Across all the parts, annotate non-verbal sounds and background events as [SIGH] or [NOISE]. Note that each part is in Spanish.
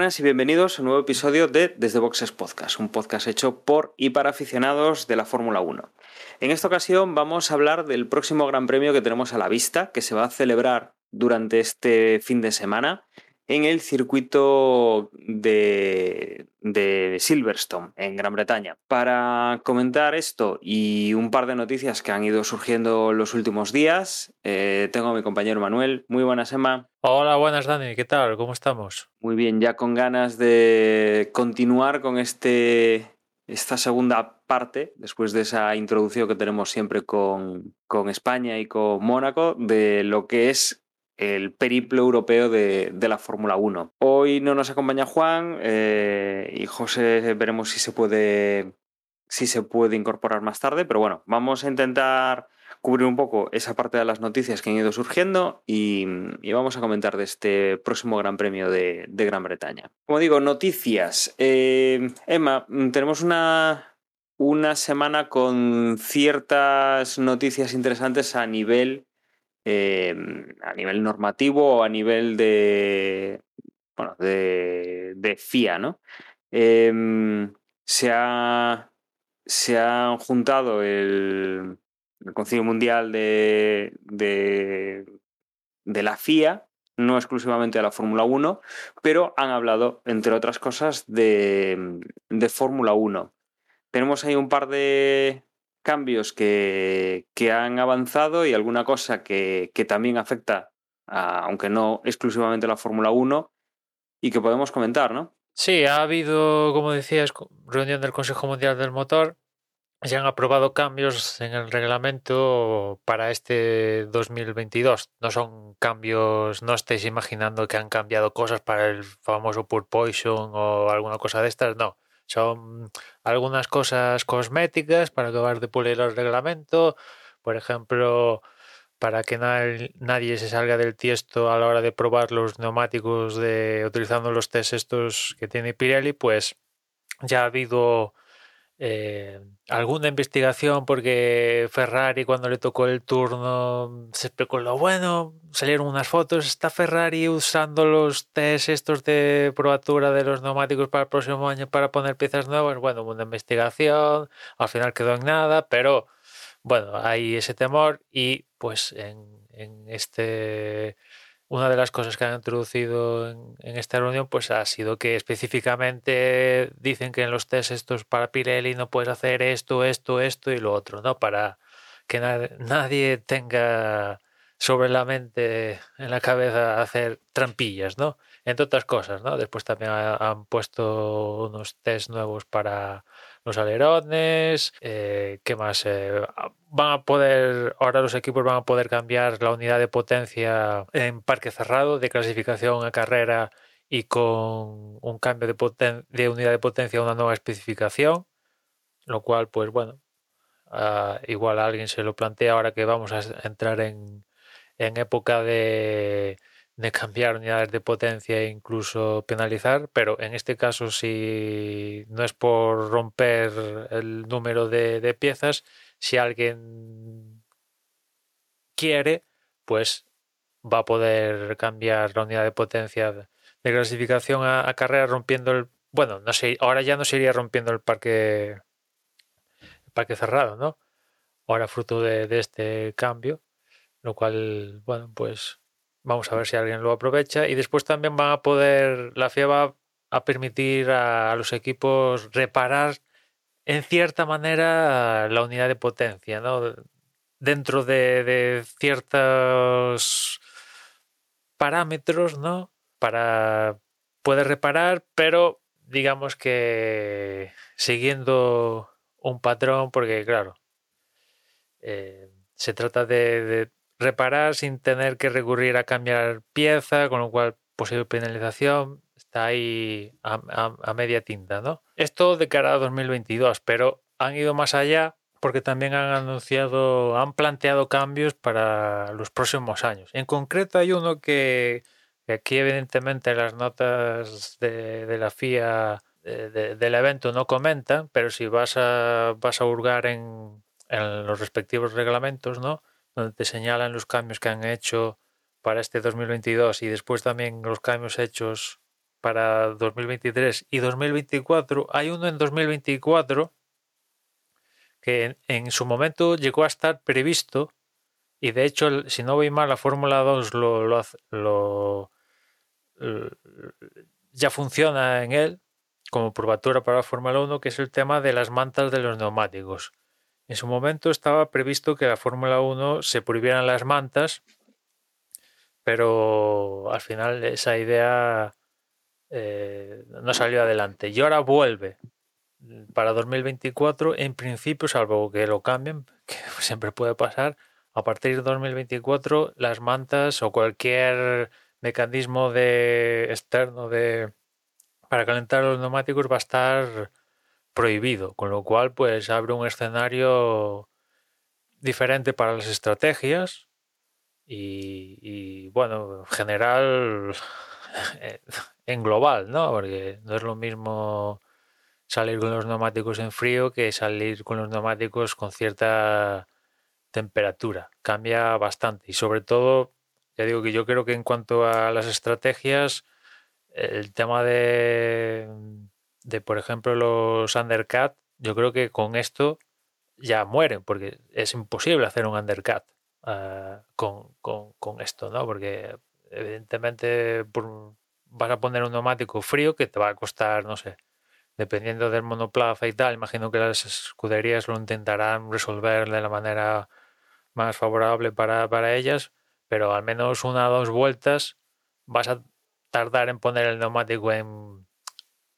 buenas y bienvenidos a un nuevo episodio de Desde Boxes Podcast, un podcast hecho por y para aficionados de la Fórmula 1. En esta ocasión vamos a hablar del próximo Gran Premio que tenemos a la vista, que se va a celebrar durante este fin de semana en el circuito de, de, Silverstone, en Gran Bretaña. Para comentar esto y un par de noticias que han ido surgiendo los últimos días, eh, tengo a mi compañero Manuel. Muy buenas, Emma. Hola, buenas, Dani. ¿Qué tal? ¿Cómo estamos? Muy bien, ya con ganas de continuar con este, esta segunda parte, después de esa introducción que tenemos siempre con, con España y con Mónaco, de lo que es el periplo europeo de, la Fórmula 1. Hoy no nos acompaña Juan eh, y José veremos si se puede si se puede incorporar más tarde, pero bueno, vamos a intentar cubrir un poco esa parte de las noticias que han ido surgiendo y, vamos a comentar de este próximo Gran Premio de, de Gran Bretaña. Como digo, noticias. Eh, Emma, tenemos una, una semana con ciertas noticias interesantes a nivel eh, a nivel normativo o a nivel de, bueno, de, de FIA, ¿no? Eh, se, ha, se han juntado el, el Concilio Mundial de, de, de, la FIA, no exclusivamente de la Fórmula 1, pero han hablado, entre otras cosas, de, de Fórmula 1. Tenemos ahí un par de, cambios que, que, han avanzado y alguna cosa que, que también afecta, a, aunque no exclusivamente a la Fórmula 1, y que podemos comentar, ¿no? Sí, ha habido, como decías, reunión del Consejo Mundial del Motor. Se han aprobado cambios en el reglamento para este 2022. No son cambios, no estéis imaginando que han cambiado cosas para el famoso Purpoison o alguna cosa de estas, no son algunas cosas cosméticas para acabar de pulir el reglamento, por ejemplo, para que nadie se salga del tiesto a la hora de probar los neumáticos de utilizando los test estos que tiene Pirelli, pues ya ha habido eh, alguna investigación porque Ferrari cuando le tocó el turno se especuló, bueno, salieron unas fotos, está Ferrari usando los test estos de probatura de los neumáticos para el próximo año para poner piezas nuevas, bueno, una investigación, al final quedó en nada, pero bueno, hay ese temor y pues en, en este una de las cosas que han introducido en, en, esta reunión pues ha sido que específicamente dicen que en los test estos para Pirelli no puedes hacer esto, esto, esto y lo otro, ¿no? Para que na nadie tenga sobre la mente, en la cabeza, hacer trampillas, ¿no? Entre otras cosas, ¿no? Después también han puesto unos test nuevos para los alerones, eh, ¿qué más? Eh, van a poder, ahora los equipos van a poder cambiar la unidad de potencia en parque cerrado, de clasificación a carrera y con un cambio de, de unidad de potencia a una nueva especificación, lo cual, pues bueno, uh, igual a alguien se lo plantea ahora que vamos a entrar en, en época de de cambiar unidades de potencia e incluso penalizar, pero en este caso si no es por romper el número de, de piezas, si alguien quiere, pues va a poder cambiar la unidad de potencia de clasificación a, carrera rompiendo el bueno no sé ahora ya no sería rompiendo el parque el parque cerrado no ahora fruto de, de este cambio lo cual bueno pues Vamos a ver si alguien lo aprovecha. Y después también van a poder, la FIA va a permitir a, los equipos reparar en cierta manera la unidad de potencia, ¿no? Dentro de, ciertos parámetros, ¿no? Para poder reparar, pero digamos que siguiendo un patrón, porque claro, eh, se trata de, reparar sin tener que recurrir a cambiar pieza, con lo cual posible penalización está ahí a, media tinta, ¿no? Esto de cara a 2022, pero han ido más allá porque también han anunciado, han planteado cambios para los próximos años. En concreto hay uno que, aquí evidentemente las notas de, la FIA de- de- del evento no comentan, pero si vas a, vas a hurgar en, en los respectivos reglamentos, ¿no? Donde te señalan los cambios que han hecho para este 2022 y después también los cambios hechos para 2023 y 2024. Hay uno en 2024 que en, su momento llegó a estar previsto y de hecho, si no voy mal, la Fórmula 2 lo, lo lo- l- ya funciona en él como probatura para la Fórmula 1, que es el tema de las mantas de los neumáticos. En su momento estaba previsto que la Fórmula 1 se prohibieran las mantas, pero al final esa idea eh, no salió adelante. Y ahora vuelve para 2024, en principio, salvo que lo cambien, [LAUGHS] que siempre puede pasar, a partir de 2024 las mantas o cualquier mecanismo de externo de para calentar los neumáticos va a estar prohibido, con lo cual pues abre un escenario diferente para las estrategias y, y, bueno, en general [LAUGHS] en global, ¿no? Porque no es lo mismo salir con los neumáticos en frío que salir con los neumáticos con cierta temperatura. Cambia bastante y sobre todo, ya digo que yo creo que en cuanto a las estrategias, el tema de, de por ejemplo, los undercut, yo creo que con esto ya mueren, porque es imposible hacer un undercut uh, con, con, con, esto, ¿no? Porque evidentemente vas a poner un neumático frío que te va a costar, no sé, dependiendo del monoplaza y tal, imagino que las escuderías lo intentarán resolver de la manera más favorable para, para ellas, pero al menos una o dos vueltas vas a tardar en poner el neumático en,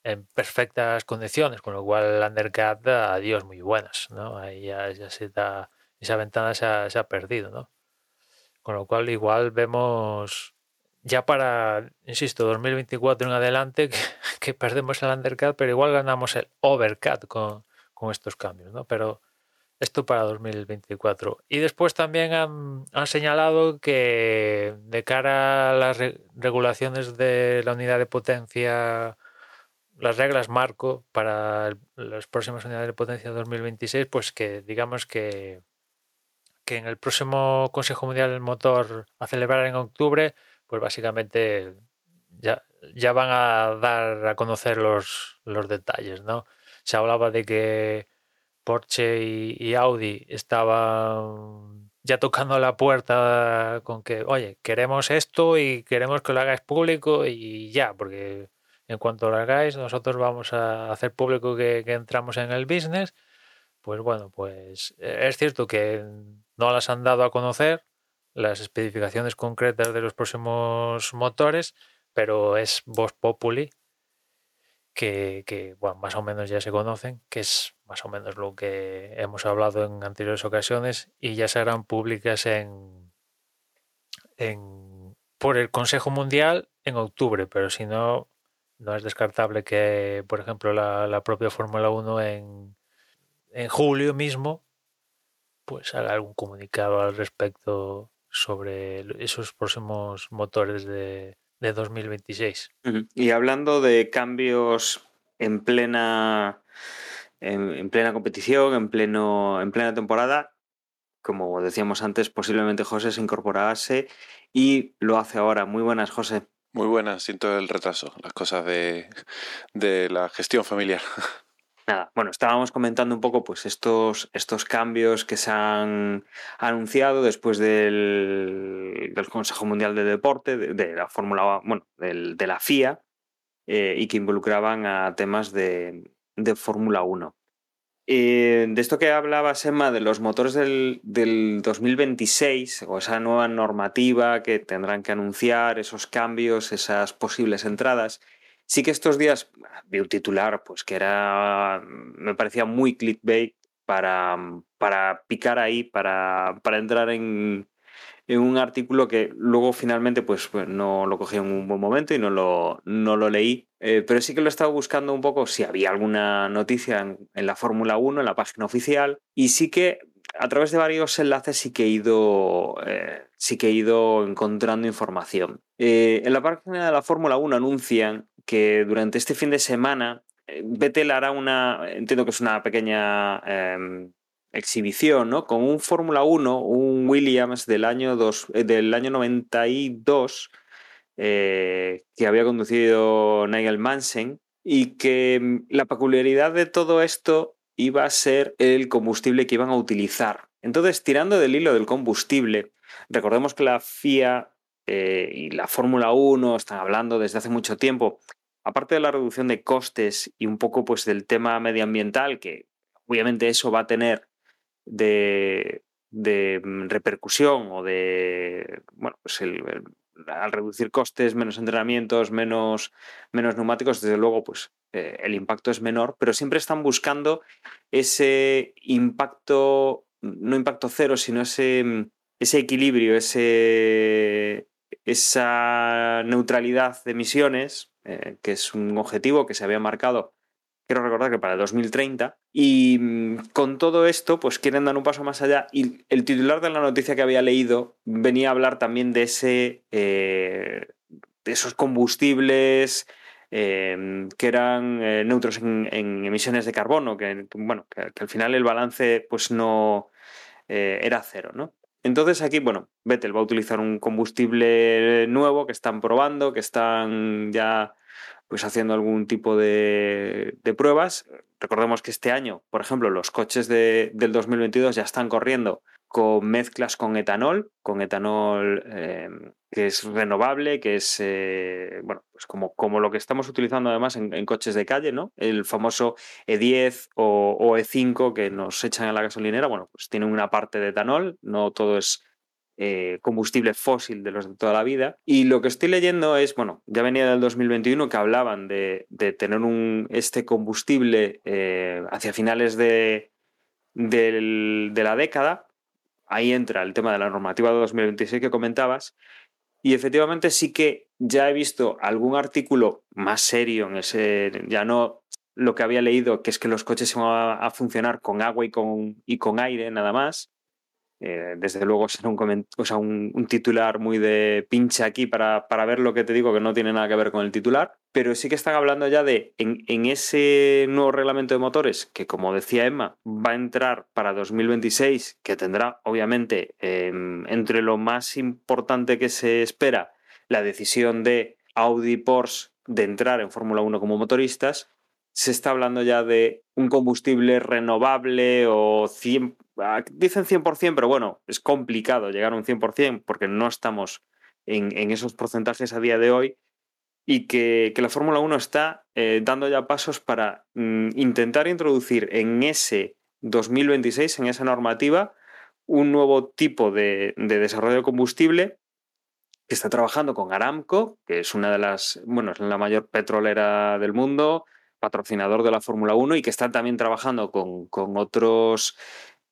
en perfectas condiciones, con lo cual el undercut adiós muy buenas, ¿no? Ahí ya, ya se da, esa ventana se ha, se ha perdido, ¿no? Con lo cual igual vemos ya para, insisto, 2024 en adelante [LAUGHS] que, que perdemos el undercut, pero igual ganamos el overcut con, con estos cambios, ¿no? Pero esto para 2024. Y después también han, han, señalado que de cara a las re regulaciones de la unidad de potencia, las reglas marco para las próximas unidades de potencia 2026, pues que digamos que, que en el próximo Consejo Mundial del Motor a celebrar en octubre, pues básicamente ya, ya van a dar a conocer los, los detalles, ¿no? Se hablaba de que Porsche y, y, Audi estaban ya tocando la puerta con que, oye, queremos esto y queremos que lo hagáis público y ya, porque en cuanto lo hagáis, nosotros vamos a hacer público que, entramos en el business. Pues bueno, pues es cierto que no las han dado a conocer las especificaciones concretas de los próximos motores, pero es Vox Populi que, más o menos ya se conocen, que es más o menos lo que hemos hablado en anteriores ocasiones y ya serán públicas en, en por el Consejo Mundial en octubre, pero si no, no es descartable que, por ejemplo, la, propia Fórmula 1 en, en julio mismo pues haga algún comunicado al respecto sobre esos próximos motores de, de 2026. Y hablando de cambios en plena en, en, plena competición, en pleno en plena temporada, como decíamos antes, posiblemente José se incorporase y lo hace ahora. Muy buenas, José. Muy buenas, siento el retraso, las cosas de, de la gestión familiar. Nada, bueno, estábamos comentando un poco pues estos, estos cambios que se han anunciado después del, del Consejo Mundial de Deporte, de, la Fórmula, bueno, del, de la FIA, eh, y que involucraban a temas de, de Fórmula 1. Eh, de esto que hablaba Emma de los motores del, del 2026 o esa nueva normativa que tendrán que anunciar, esos cambios, esas posibles entradas, Sí que estos días vi un titular, pues que era, me parecía muy clickbait para, para picar ahí, para, para entrar en, en un artículo que luego finalmente pues, pues no lo cogí en un buen momento y no lo, no lo leí, eh, pero sí que lo he estado buscando un poco si había alguna noticia en, la Fórmula 1, en la página oficial, y sí que a través de varios enlaces sí que he ido, eh, sí que he ido encontrando información. Eh, en la página de la Fórmula 1 anuncian que durante este fin de semana Vettel hará una, entiendo que es una pequeña em, exhibición, ¿no? Con un Fórmula 1, un Williams del año, dos, del año 92, que había conducido Nigel Mansell, y que mm, la peculiaridad de todo esto iba a ser el combustible que iban a utilizar. Entonces, tirando del hilo del combustible, recordemos que la FIA eh, y la Fórmula 1 están hablando desde hace mucho tiempo, aparte de la reducción de costes y un poco pues del tema medioambiental, que obviamente eso va a tener de, mm, repercusión o de, bueno, pues al reducir costes, menos entrenamientos, menos, menos neumáticos, desde luego, pues eh, el impacto es menor, pero siempre están buscando ese impacto, no impacto cero, sino ese, ese equilibrio, ese, esa neutralidad de emisiones, eh, que es un objetivo que se había marcado, quiero recordar que para el 2030, y mm, con todo esto, pues quieren dar un paso más allá, y el titular de la noticia que había leído venía a hablar también de ese... Eh, de esos combustibles Em, que eran eh, neutros en, emisiones de carbono, que, bueno, que, al final el balance pues no eh, era cero, ¿no? Entonces aquí, bueno, Vettel va a utilizar un combustible nuevo que están probando, que están ya pues haciendo algún tipo de, pruebas. Recordemos que este año, por ejemplo, los coches del 2022 ya están corriendo con mezclas con etanol, con etanol em, que es renovable, que es eh, bueno, pues como, como lo que estamos utilizando además en, coches de calle, ¿no? El famoso E10 o, E5 que nos echan en la gasolinera, bueno, pues tiene una parte de etanol, no todo es eh, combustible fósil de los de toda la vida. Y lo que estoy leyendo es, bueno, ya venía del 2021 que hablaban de, tener un, este combustible eh, hacia finales de, de la década, ahí entra el tema de la normativa de 2026 que comentabas. Y efectivamente sí que ya he visto algún artículo más serio en ese, ya no lo que había leído, que es que los coches se van a, funcionar con agua y con, y con aire nada más, eh, desde luego será un, o sea, un, titular muy de pincha aquí para, para, ver lo que te digo, que no tiene nada que ver con el titular, pero sí que están hablando ya de en, en, ese nuevo reglamento de motores, que como decía Emma, va a entrar para 2026, que tendrá obviamente em, entre lo más importante que se espera la decisión de Audi Porsche de entrar en Fórmula 1 como motoristas, se está hablando ya de un combustible renovable o 100, Ah, dicen 100%, pero bueno, es complicado llegar a un 100% porque no estamos en, esos porcentajes a día de hoy y que, la Fórmula 1 está eh, dando ya pasos para mm, intentar introducir en ese 2026, en esa normativa, un nuevo tipo de, desarrollo de combustible que está trabajando con Aramco, que es una de las, bueno, es la mayor petrolera del mundo, patrocinador de la Fórmula 1 y que está también trabajando con otros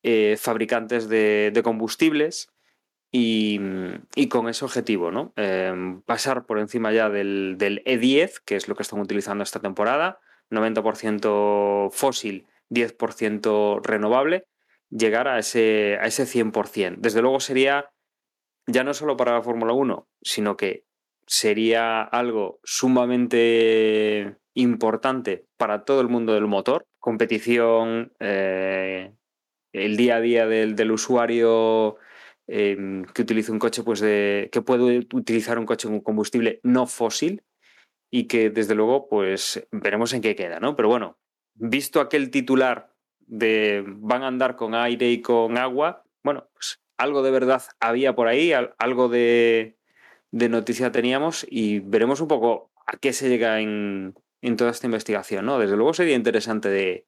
eh, fabricantes de, combustibles y, con ese objetivo, ¿no? Em, pasar por encima ya del, E10, que es lo que están utilizando esta temporada, 90% fósil, 10% renovable, llegar a ese, a ese 100%. Desde luego sería ya no solo para la Fórmula 1, sino que sería algo sumamente importante para todo el mundo del motor, competición, eh, el día a día del, usuario em, que utiliza un coche, pues de, que puede utilizar un coche con combustible no fósil y que desde luego pues veremos en qué queda, ¿no? Pero bueno, visto aquel titular de van a andar con aire y con agua, bueno, pues algo de verdad había por ahí, algo de, de noticia teníamos y veremos un poco a qué se llega en, en toda esta investigación, ¿no? Desde luego sería interesante de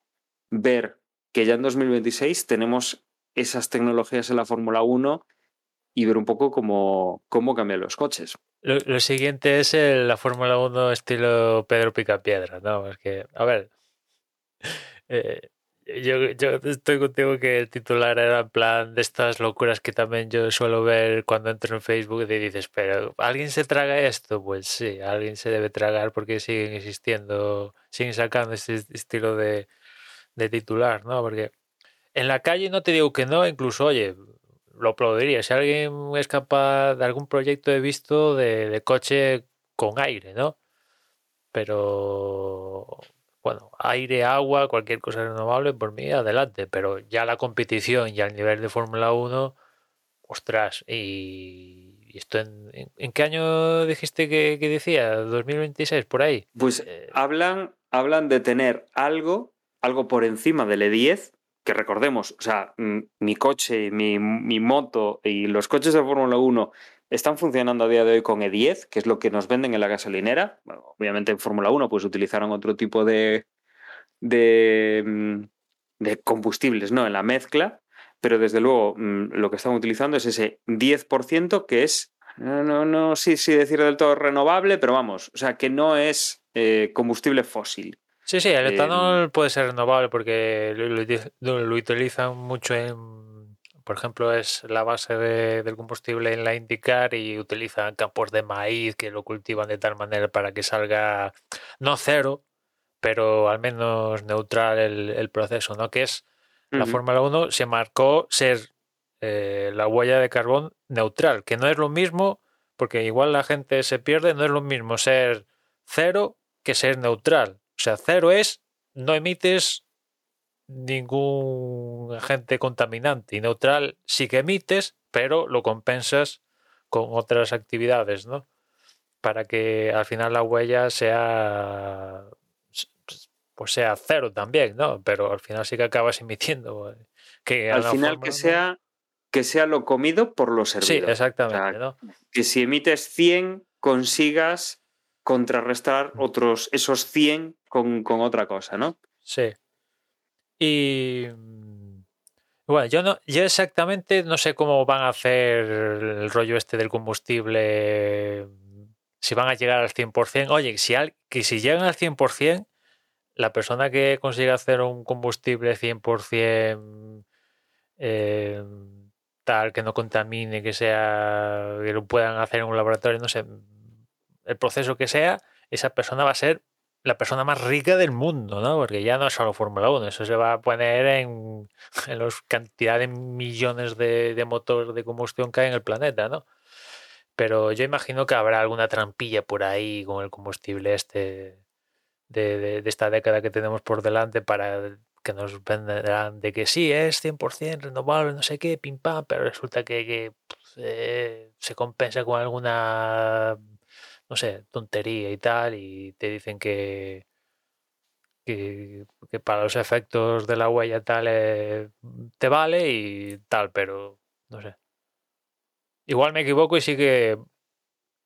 ver que ya en 2026 tenemos esas tecnologías en la Fórmula 1 y ver un poco cómo, cómo cambian los coches. Lo, siguiente es la Fórmula 1 estilo Pedro Picapiedra, ¿no? Es que, a ver, [LAUGHS] eh, Yo, yo estoy contigo que el titular era en plan de estas locuras que también yo suelo ver cuando entro en Facebook y dices, pero ¿alguien se traga esto? Pues sí, alguien se debe tragar porque siguen existiendo, siguen sacando este estilo de, de titular, ¿no? Porque en la calle no te digo que no, incluso, oye, lo aplaudiría. Si alguien es capaz de algún proyecto he visto de, de coche con aire, ¿no? Pero bueno, aire, agua, cualquier cosa renovable, por mí, adelante. Pero ya la competición y al nivel de Fórmula 1, ostras, y, y esto en, en, en, qué año dijiste que, que, decía? ¿2026, por ahí? Pues eh, hablan, hablan de tener algo, algo por encima del E10, que recordemos, o sea, mi coche, mi, mi moto y los coches de Fórmula 1 están funcionando a día de hoy con E10, que es lo que nos venden en la gasolinera. Obviamente en Fórmula 1 pues utilizaron otro tipo de, de, mm, de, combustibles ¿no? en la mezcla, pero desde luego mm, lo que están utilizando es ese 10% que es, no, no, no sí, sí decir del todo renovable, pero vamos, o sea, que no es eh, combustible fósil. Sí, sí, el etanol eh, puede ser renovable porque lo, lo, lo, utilizan mucho en, por ejemplo, es la base de, del combustible en la IndyCar y utilizan campos de maíz que lo cultivan de tal manera para que salga no cero, pero al menos neutral el, el proceso, ¿no? Que es uh -huh. la Fórmula 1 se marcó ser eh, la huella de carbón neutral, que no es lo mismo, porque igual la gente se pierde, no es lo mismo ser cero que ser neutral. O sea, cero es no emites ningún agente contaminante y neutral sí que emites, pero lo compensas con otras actividades, ¿no? Para que al final la huella sea pues sea cero también, ¿no? Pero al final sí que acabas emitiendo. Que al final que sea que sea lo comido por lo servido. Sí, exactamente. O sea, ¿no? Que si emites 100 consigas contrarrestar otros, esos 100 con, con, otra cosa, ¿no? Sí. Y bueno, yo no, yo exactamente no sé cómo van a hacer el rollo este del combustible, si van a llegar al 100%. Oye, si, al, que si llegan al 100%, la persona que consiga hacer un combustible 100% eh, tal que no contamine, que sea que lo puedan hacer en un laboratorio, no sé, el proceso que sea, esa persona va a ser la persona más rica del mundo, ¿no? Porque ya no es solo Fórmula 1, eso se va a poner en, [LAUGHS] en la cantidad de millones de, de, motores de combustión que hay en el planeta, ¿no? Pero yo imagino que habrá alguna trampilla por ahí con el combustible este de, de, esta década que tenemos por delante para que nos venderán de que sí, es 100% renovable, no sé qué, pim pam, pero resulta que, que eh, se compensa con alguna no sé, tontería y tal, y te dicen que, que, para los efectos de la huella tal eh, te vale y tal, pero no sé. Igual me equivoco y sí que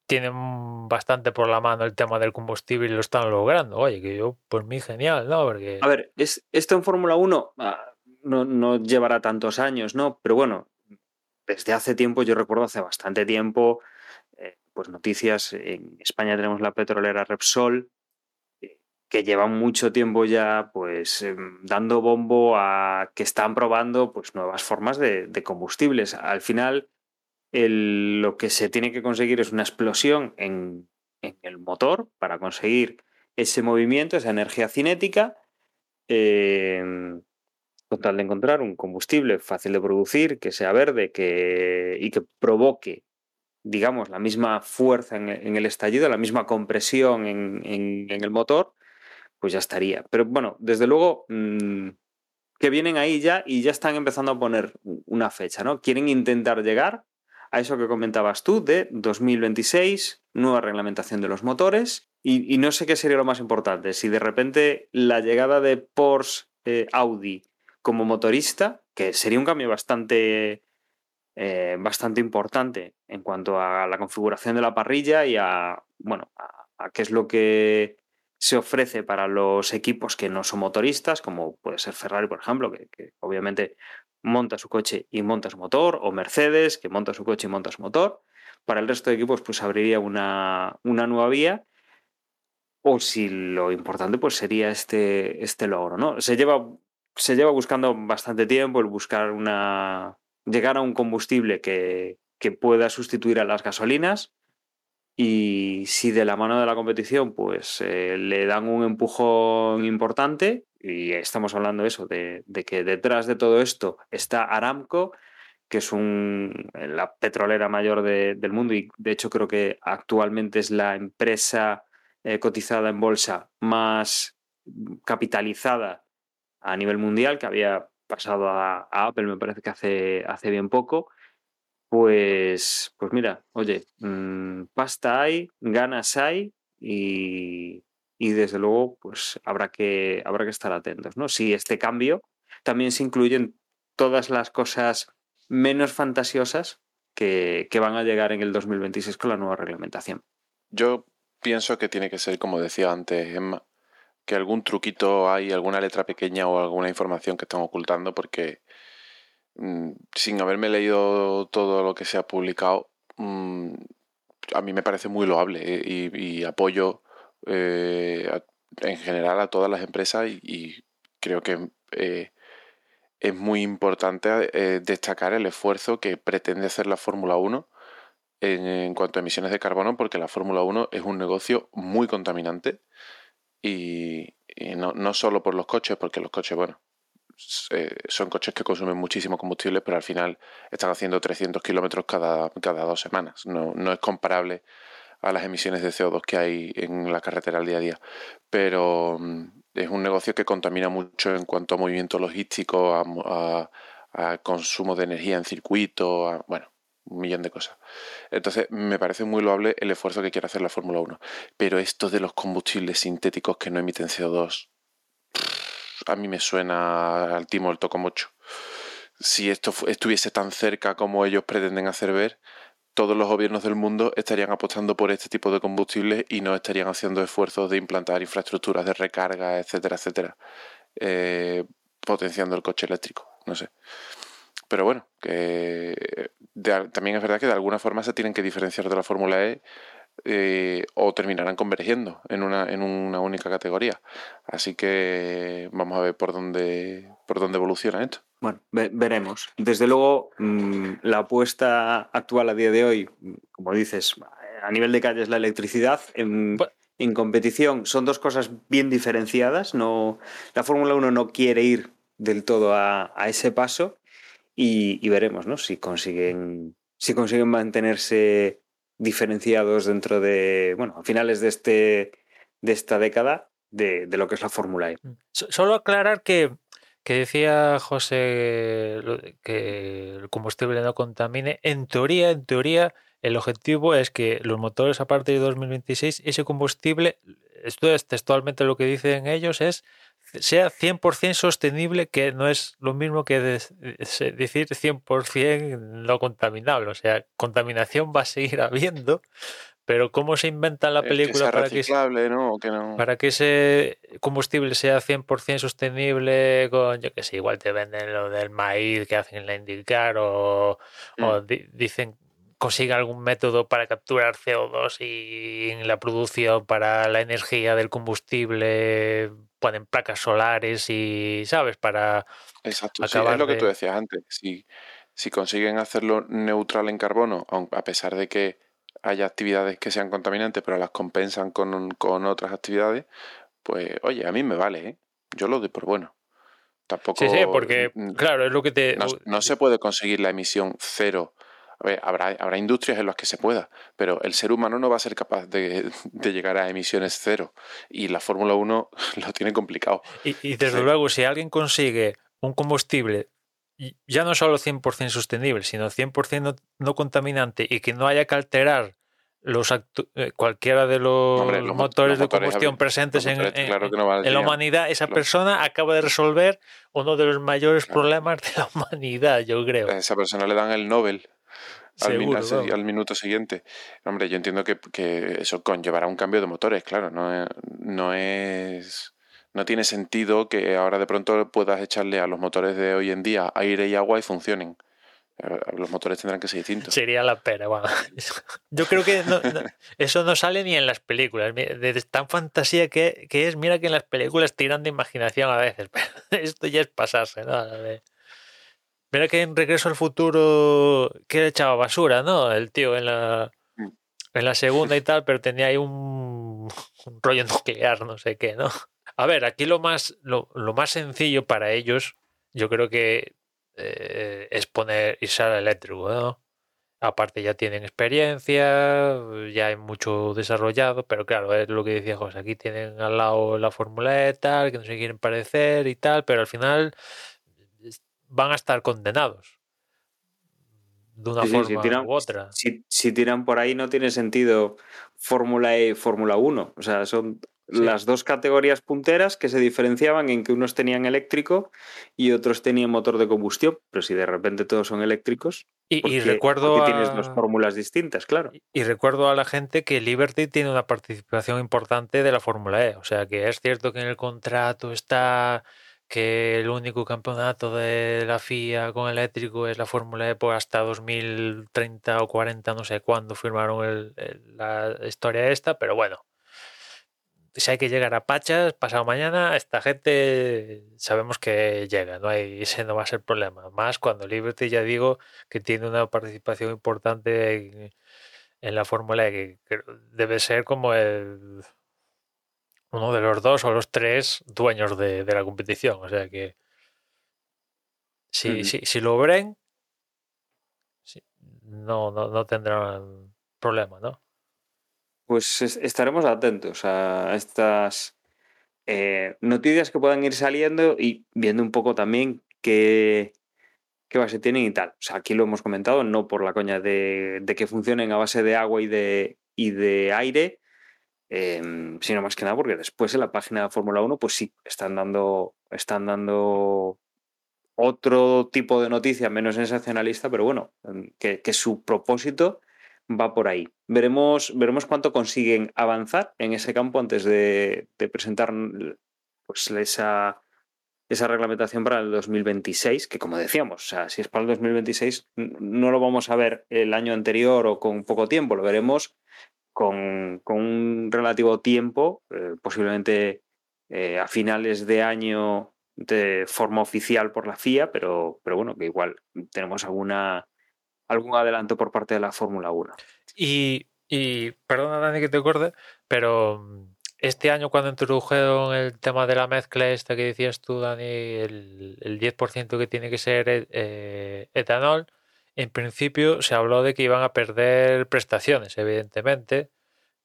tienen bastante por la mano el tema del combustible y lo están logrando. Oye, que yo, por mí, genial, ¿no? A ver, es, esto en Fórmula 1 ah, no, no llevará tantos años, ¿no? Pero bueno, desde hace tiempo, yo recuerdo hace bastante tiempo, pues noticias. En España tenemos la petrolera Repsol, eh, que lleva mucho tiempo ya pues em, dando bombo a que están probando pues nuevas formas de, combustibles. Al final, lo que se tiene que conseguir es una explosión en, en, el motor para conseguir ese movimiento, esa energía cinética, eh, con tal de encontrar un combustible fácil de producir, que sea verde que, y que provoque digamos, la misma fuerza en, el estallido, la misma compresión en, el motor, pues ya estaría. Pero bueno, desde luego mmm, que vienen ahí ya y ya están empezando a poner una fecha, ¿no? Quieren intentar llegar a eso que comentabas tú de 2026, nueva reglamentación de los motores y, y no sé qué sería lo más importante, si de repente la llegada de Porsche, eh, Audi como motorista, que sería un cambio bastante eh, bastante importante en cuanto a la configuración de la parrilla y a, bueno, a, qué es lo que se ofrece para los equipos que no son motoristas, como puede ser Ferrari, por ejemplo, que, que obviamente monta su coche y monta su motor, o Mercedes, que monta su coche y monta su motor. Para el resto de equipos, pues abriría una, una nueva vía. O si lo importante, pues sería este, este logro, ¿no? Se lleva se lleva buscando bastante tiempo el buscar una. Llegar a un combustible que, que pueda sustituir a las gasolinas. Y si de la mano de la competición, pues eh, le dan un empujón importante, y estamos hablando eso, de, que detrás de todo esto está Aramco, que es la petrolera mayor de- del mundo y de hecho creo que actualmente es la empresa eh, cotizada en bolsa más capitalizada a nivel mundial, que había pasado a, Apple, me parece que hace, hace bien poco. Pues, pues mira, oye, mm, pasta hay, ganas hay y, y desde luego pues habrá que, habrá que estar atentos. ¿no? Si este cambio también se incluyen todas las cosas menos fantasiosas que, que van a llegar en el 2026 con la nueva reglamentación. Yo pienso que tiene que ser, como decía antes Emma, que algún truquito hay, alguna letra pequeña o alguna información que están ocultando, porque mm, sin haberme leído todo lo que se ha publicado, mm, a mí me parece muy loable eh, y, apoyo eh, en general a todas las empresas y, creo que eh, es muy importante destacar el esfuerzo que pretende hacer la Fórmula 1 en, en cuanto a emisiones de carbono, porque la Fórmula 1 es un negocio muy contaminante y, y no, no solo por los coches, porque los coches, bueno, eh, son coches que consumen muchísimo combustible, pero al final están haciendo 300 kilómetros cada, cada dos semanas. No, no es comparable a las emisiones de CO2 que hay en la carretera al día a día. Pero mm, es un negocio que contamina mucho en cuanto a movimiento logístico, a, a- a consumo de energía en circuito, a, bueno, un millón de cosas. Entonces, me parece muy loable el esfuerzo que quiere hacer la Fórmula 1. Pero esto de los combustibles sintéticos que no emiten CO2, a mí me suena al timo el tocomocho. Si esto estuviese tan cerca como ellos pretenden hacer ver, todos los gobiernos del mundo estarían apostando por este tipo de combustibles y no estarían haciendo esfuerzos de implantar infraestructuras de recarga, etcétera, etcétera, eh, potenciando el coche eléctrico. No sé. Pero bueno, que de también es verdad que de alguna forma se tienen que diferenciar de la Fórmula E eh, o terminarán convergiendo en una, en una única categoría. Así que vamos a ver por dónde, por dónde evoluciona esto. Bueno, ve- veremos. Desde luego, mm, la apuesta actual a día de hoy, como dices, a nivel de calle es la electricidad. En, en competición son dos cosas bien diferenciadas. No, la Fórmula 1 no quiere ir del todo a, a ese paso y, veremos ¿no? si, consiguen, si consiguen mantenerse diferenciados dentro de, bueno, a finales de, este, de esta década de, de lo que es la Fórmula E. So- Solo aclarar que, que decía José que el combustible no contamine. En teoría, en teoría, el objetivo es que los motores a partir de 2026, ese combustible, esto es textualmente lo que dicen ellos, es sea 100% sostenible, que no es lo mismo que des- se- decir 100% no contaminable. O sea, contaminación va a seguir [LAUGHS] habiendo, pero ¿cómo se inventa la Eh, que película para que ¿no? O que no. para que ese combustible sea 100% sostenible, con, yo que sé, igual te venden lo del maíz que hacen en la IndyCar o, o Mm. di- dicen consiga algún método para capturar CO2 y en la producción para la energía del combustible ponen placas solares y, ¿sabes? Para... Exacto, sí, es lo que de- tú decías antes. Si, si consiguen hacerlo neutral en carbono, a pesar de que haya actividades que sean contaminantes, pero las compensan con, con otras actividades, pues oye, a mí me vale, ¿eh? Yo lo doy por bueno. Tampoco. Sí, sí, porque, claro, es lo que te... No, no se puede conseguir la emisión cero. A ver, habrá, habrá industrias en las que se pueda, pero el ser humano no va a ser capaz de, de llegar a emisiones cero. Y la Fórmula 1 [LAUGHS] lo tiene complicado. Y, y desde Sí. luego, si alguien consigue un combustible ya no solo 100% sostenible, sino 100% no, no contaminante y que no haya que alterar los eh, cualquiera de los, Hombre, los mo- motores los de motores, combustión presentes los en, motores, en- claro no en la humanidad, esa persona acaba de resolver uno de los mayores Claro. problemas de la [LAUGHS] humanidad, yo creo. A esa persona le dan el Nobel al, min- Seguro, al minuto siguiente. Hombre, yo entiendo que, que eso conllevará un cambio de motores, claro. No es, no es. No tiene sentido que ahora de pronto puedas echarle a los motores de hoy en día aire y agua y funcionen. Eh, Los motores tendrán que ser distintos. Sería la pera. Bueno, yo creo que no- no- eso no sale ni en las películas. De tan fantasía que, que es, mira que en las películas tiran de imaginación a veces, pero [LAUGHS] esto ya es pasarse, ¿no? Mira que en Regreso al Futuro que le echaba basura, ¿no? El tío en la, Mm. en la segunda y tal, pero tenía ahí un, un rollo nuclear, no sé qué, ¿no? A ver, aquí lo más, lo, lo más sencillo para ellos, yo creo que eh, es poner irse al eléctrico, ¿no? Aparte ya tienen experiencia, ya hay mucho desarrollado, pero claro, es lo que decía José, aquí tienen al lado la Fórmula E tal, que no se quieren parecer y tal, pero al final van a estar condenados de una Sí, sí, si forma tiran- u otra. Si, si tiran por ahí no tiene sentido Fórmula E y Fórmula 1. O sea, son Sí. las dos categorías punteras que se diferenciaban en que unos tenían eléctrico y otros tenían motor de combustión. Pero si de repente todos son eléctricos, Y, ¿por y qué- recuerdo a... tienes dos fórmulas distintas, claro. Y- Y recuerdo a la gente que Liberty tiene una participación importante de la Fórmula E. O sea que es cierto que en el contrato está que el único campeonato de la FIA con eléctrico es la Fórmula E por hasta 2030 o 40, no sé cuándo firmaron el- la historia esta, pero bueno. Si hay que llegar a Pachas pasado mañana, esta gente sabemos que llega, no hay, ese no va a ser problema. Más cuando Liberty, ya digo, que tiene una participación importante en, en la Fórmula E, que debe ser como el uno de los dos o los tres dueños de, de la competición. O sea que si, si, si lo ven, sí, no, no, no tendrán problema, ¿no? Pues es- estaremos atentos a estas eh, noticias que puedan ir saliendo y viendo un poco también qué, qué base tienen y tal. O sea, aquí lo hemos comentado, no por la coña de, de que funcionen a base de agua y de, y de aire, em, sino más que nada porque después en la página de Fórmula 1, pues sí, están dando, están dando otro tipo de noticia menos sensacionalista, pero bueno, em, que, su propósito va por ahí. Veremos, veremos cuánto consiguen avanzar en ese campo antes de, de presentar pues, esa, esa reglamentación para el 2026, que como decíamos, o sea, si es para el 2026, n- no lo vamos a ver el año anterior o con poco tiempo, lo veremos con, con un relativo tiempo, eh, posiblemente eh, a finales de año de forma oficial por la FIA, pero, pero bueno, que igual tenemos alguna algún adelanto por parte de la Fórmula 1. Y, y perdona, Dani, que te acorde, pero este año cuando introdujeron el tema de la mezcla esta que decías tú, Dani, el, el 10% que tiene que ser eh, etanol, en principio se habló de que iban a perder prestaciones, evidentemente,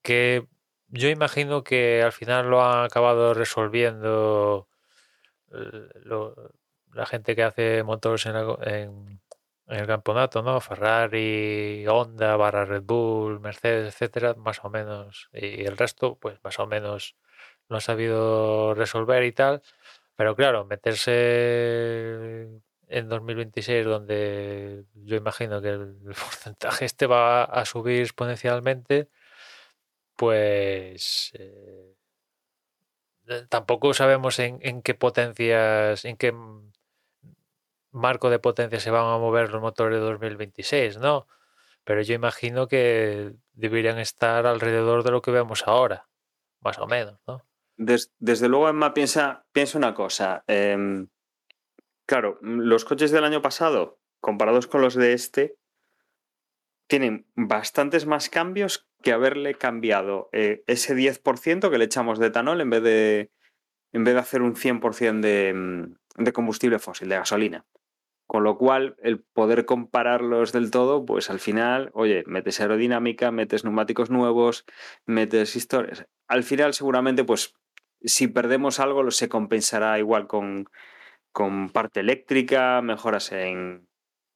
que yo imagino que al final lo han acabado resolviendo eh, la gente que hace motores en- en el campeonato, ¿no? Ferrari, Honda, barra Red Bull, Mercedes, etcétera, más o menos. Y el resto, pues más o menos lo han sabido resolver y tal. Pero claro, meterse en 2026, donde yo imagino que el [LAUGHS] porcentaje este va a subir exponencialmente, pues eh, tampoco sabemos en, en qué potencias, en qué marco de potencia se van a mover los motores de 2026, ¿no? Pero yo imagino que deberían estar alrededor de lo que vemos ahora, más o menos, ¿no? Des- desde luego, Emma, piensa, piensa una cosa. em, claro, los coches del año pasado, comparados con los de este, tienen bastantes más cambios que haberle cambiado eh, ese 10% que le echamos de etanol en vez de, en vez de hacer un 100% de, mm, de combustible fósil, de gasolina. Con lo cual, el poder compararlos del todo, pues al final, oye, metes aerodinámica, metes neumáticos nuevos, metes historias. Al final, seguramente, pues si perdemos algo, se compensará igual con, con parte eléctrica, mejoras en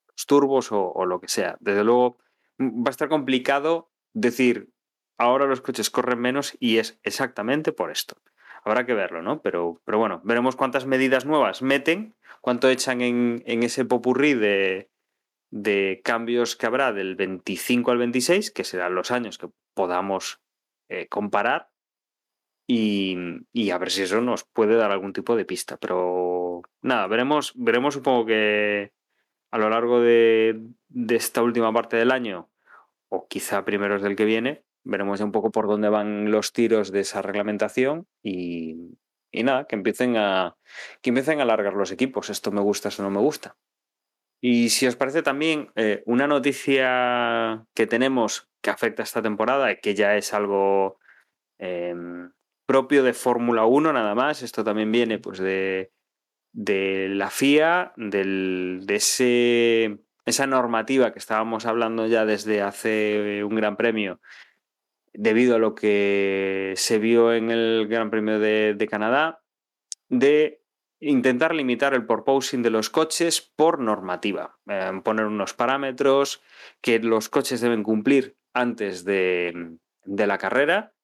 los turbos o, lo que sea. Desde luego, m- va a estar complicado decir, ahora los coches corren menos y es exactamente por esto. Habrá que verlo, ¿no? Pero, pero bueno, veremos cuántas medidas nuevas meten, cuánto echan en, ese popurrí de, de cambios que habrá del 25 al 26, que serán los años que podamos eh, comparar, y, a ver si eso nos puede dar algún tipo de pista. Pero nada, veremos, veremos supongo que a lo largo de, esta última parte del año, o quizá primeros del que viene, veremos ya un poco por dónde van los tiros de esa reglamentación y, nada, que empiecen a que empiecen a alargar los equipos. Esto me gusta, eso no me gusta. Y si os parece también eh, una noticia que tenemos que afecta a esta temporada que ya es algo eh, propio de Fórmula 1 nada más, esto también viene pues de, de la FIA, del, de ese, esa normativa que estábamos hablando ya desde hace un gran premio debido a lo que se vio en el Gran Premio de, Canadá, de intentar limitar el porposing de los coches por normativa, eh, poner unos parámetros que los coches deben cumplir antes de, de la carrera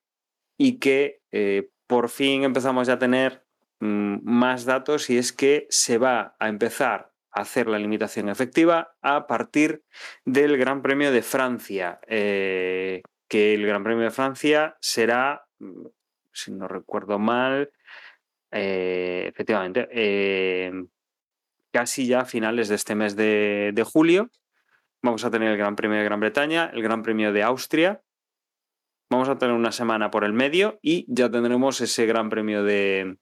y que eh, por fin empezamos ya a tener mm, más datos y es que se va a empezar a hacer la limitación efectiva a partir del Gran Premio de Francia, eh, que el Gran Premio de Francia será, mm, si no recuerdo mal, eh, efectivamente, casi ya a finales de este mes de, julio. Vamos a tener el Gran Premio de Gran Bretaña, el Gran Premio de Austria. Vamos a tener una semana por el medio y ya tendremos ese Gran Premio de,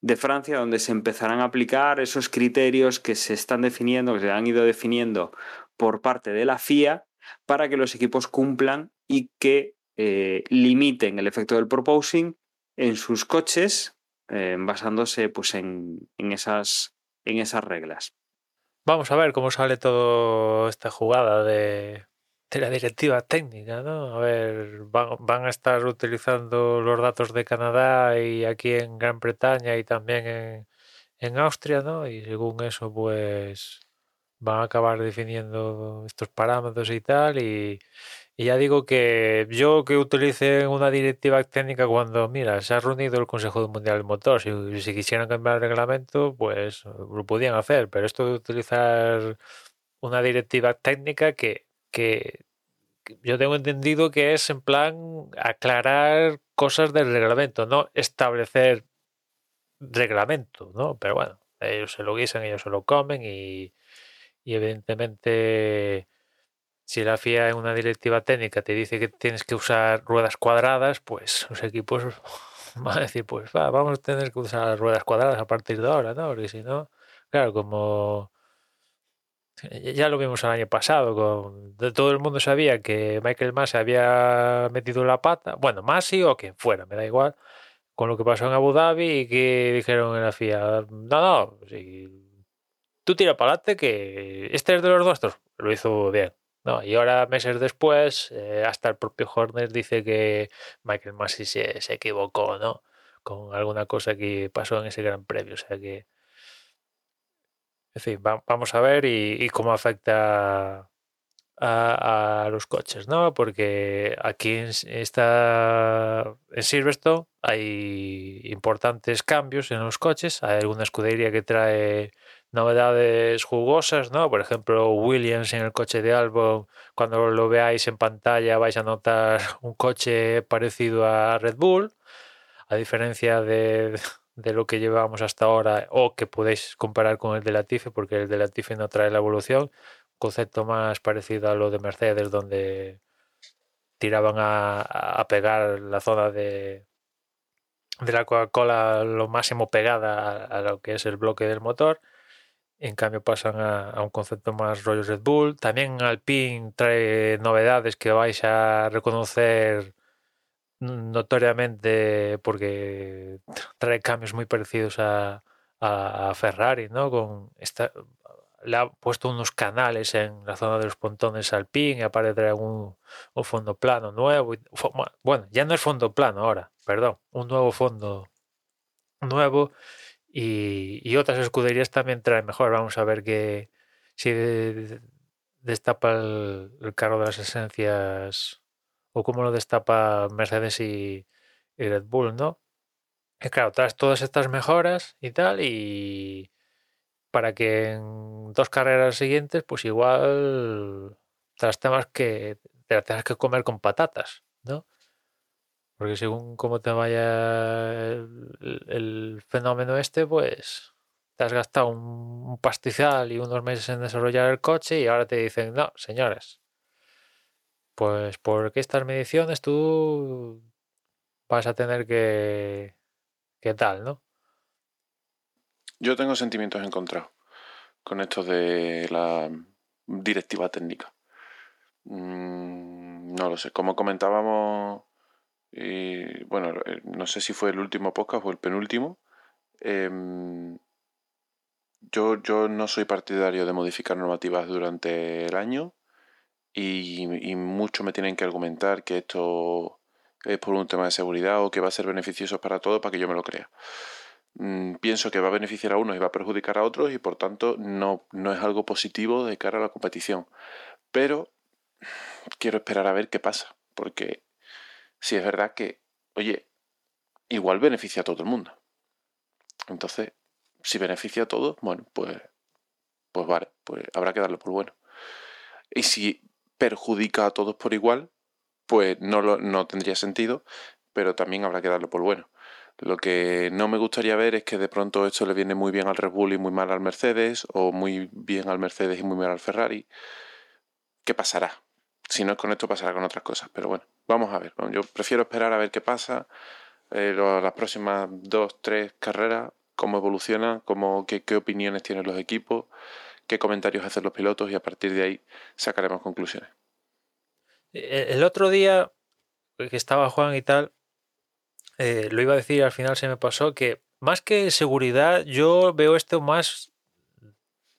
de Francia donde se empezarán a aplicar esos criterios que se están definiendo, que se han ido definiendo por parte de la FIA para que los equipos cumplan y que eh, limiten el efecto del proposing en sus coches eh, basándose pues, en, en, esas, en esas reglas. Vamos a ver cómo sale toda esta jugada de, de la directiva técnica, ¿no? A ver, van, a estar utilizando los datos de Canadá y aquí en Gran Bretaña y también en, en Austria, ¿no? Y según eso, pues van a acabar definiendo estos parámetros y tal y, y ya digo que yo que utilice una directiva técnica cuando, mira, se ha reunido el Consejo Mundial del Motor, si, si quisieran cambiar el reglamento, pues lo podían hacer, pero esto de utilizar una directiva técnica que, que, yo tengo entendido que es en plan aclarar cosas del reglamento, no establecer reglamento, ¿no? Pero bueno, ellos se lo guisan, ellos se lo comen y, y evidentemente si la FIA en una directiva técnica te dice que tienes que usar ruedas cuadradas, pues los equipos [LAUGHS] van a decir, pues va, vamos a tener que usar ruedas cuadradas a partir de ahora, ¿no? Porque si no, claro, como ya lo vimos el año pasado, con todo el mundo sabía que Michael Masi había metido la pata, bueno, Masi o quien fuera, me da igual, con lo que pasó en Abu Dhabi y que dijeron en la FIA, no, no, si tú tira para adelante que este es de los nuestros, lo hizo bien. No, y ahora, meses después, eh, hasta el propio Horner dice que Michael Massey se, se, equivocó, ¿no? Con alguna cosa que pasó en ese gran premio. O sea que. En fin, va, vamos a ver y, cómo afecta a, los coches, ¿no? Porque aquí en, esta, Silverstone hay importantes cambios en los coches. Hay alguna escudería que trae novedades jugosas, ¿no? Por ejemplo, Williams en el coche de Albon, cuando lo veáis en pantalla vais a notar [LAUGHS] un coche parecido a Red Bull, a diferencia de, de lo que llevamos hasta ahora o que podéis comparar con el de Latifi, porque el de Latifi no trae la evolución, concepto más parecido a lo de Mercedes, donde tiraban a, a pegar la zona de, de la Coca-Cola lo máximo pegada a, a, lo que es el bloque del motor en cambio pasan a, a, un concepto más rollo Red Bull. También Alpine trae novedades que vais a reconocer notoriamente porque trae cambios muy parecidos a, a Ferrari, ¿no? Con esta, le ha puesto unos canales en la zona de los pontones Alpine y aparte trae un, un fondo plano nuevo. Bueno, ya no es fondo plano ahora, perdón, un nuevo fondo nuevo y, y, otras escuderías también traen mejor. Vamos a ver que si de, de, destapa el, el, carro de las esencias o cómo lo destapa Mercedes y, Red Bull, ¿no? Y claro, traes todas estas mejoras y tal, y para que en dos carreras siguientes, pues igual te las tengas que, te las tengas que comer con patatas, ¿no? Porque según cómo te vaya el, el, fenómeno este, pues te has gastado un, un pastizal y unos meses en desarrollar el coche y ahora te dicen, no, señores, pues porque estas mediciones tú vas a tener que, que tal, ¿no? Yo tengo sentimientos encontrados con esto de la directiva técnica. Mm, no lo sé. Como comentábamos, y, bueno, eh, no sé si fue el último podcast o el penúltimo. em, yo, yo no soy partidario de modificar normativas durante el año y, y mucho me tienen que argumentar que esto es por un tema de seguridad o que va a ser beneficioso para todos para que yo me lo crea. Mm, pienso que va a beneficiar a unos y va a perjudicar a otros y por tanto no, no es algo positivo de cara a la competición. Pero quiero esperar a ver qué pasa, porque si es verdad que, oye, igual beneficia a todo el mundo. Entonces, si beneficia a todos, bueno, pues, pues vale, pues habrá que darlo por bueno. Y si perjudica a todos por igual, pues no, lo, no tendría sentido, pero también habrá que darlo por bueno. Lo que no me gustaría ver es que de pronto esto le viene muy bien al Red Bull y muy mal al Mercedes, o muy bien al Mercedes y muy mal al Ferrari. ¿Qué pasará? Si no es con esto, pasará con otras cosas. Pero bueno, vamos a ver. Yo prefiero esperar a ver qué pasa. eh, las próximas dos, tres carreras, cómo evoluciona, cómo, qué opiniones tienen los equipos, qué comentarios hacen los pilotos y a partir de ahí sacaremos conclusiones. E- El otro día que estaba Juan y tal, eh, lo iba a decir, al final se me pasó que más que seguridad, yo veo esto más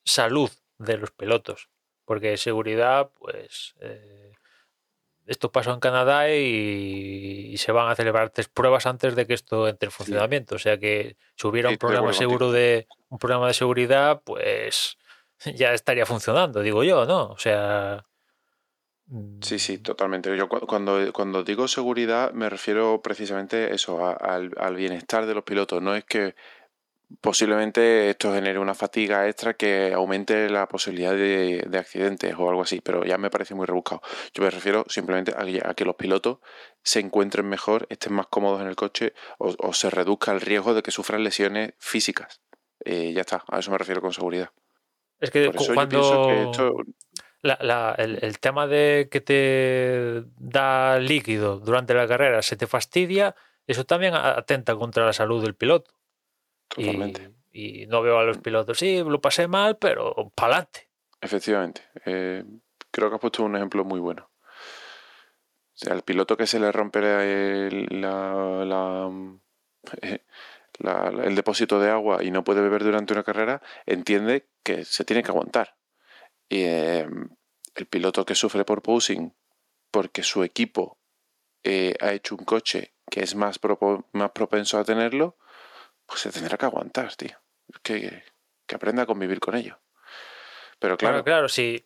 salud de los pilotos. Porque seguridad, pues, eh, esto pasó en Canadá y, y se van a celebrar tres pruebas antes de que esto entre en funcionamiento. O sea que si hubiera Sí, un acuerdo seguro de un problema de seguridad, pues [LAUGHS] ya estaría funcionando, digo yo, ¿no? O sea. Sí, sí, mm, totalmente. Yo cu- cuando, cuando digo seguridad me refiero precisamente eso, a- al, al bienestar de los pilotos. No es que posiblemente esto genere una fatiga extra que aumente la posibilidad de, de accidentes o algo así, pero ya me parece muy rebuscado. Yo me refiero simplemente a, a que los pilotos se encuentren mejor, estén más cómodos en el coche o, o se reduzca el riesgo de que sufran lesiones físicas. Eh, ya está, a eso me refiero con seguridad. Es que Por eso cuando pienso que esto la- la- el, el tema de que te da líquido durante la carrera se te fastidia, eso también atenta contra la salud del piloto. Y, totalmente. y no veo a los pilotos, sí, lo pasé mal, pero pa'lante. Efectivamente. eh, creo que has puesto un ejemplo muy bueno. O sea, el piloto que se le rompe la- la, [LAUGHS] eh, la- la- el depósito de agua y no puede beber durante una carrera, entiende que se tiene que aguantar. Y eh, el piloto que sufre por posing porque su equipo eh, ha hecho un coche que es más, propo- más propenso a tenerlo, pues se tendrá que aguantar, tío. Que, que aprenda a convivir con ello. Pero Claro, claro, claro, si,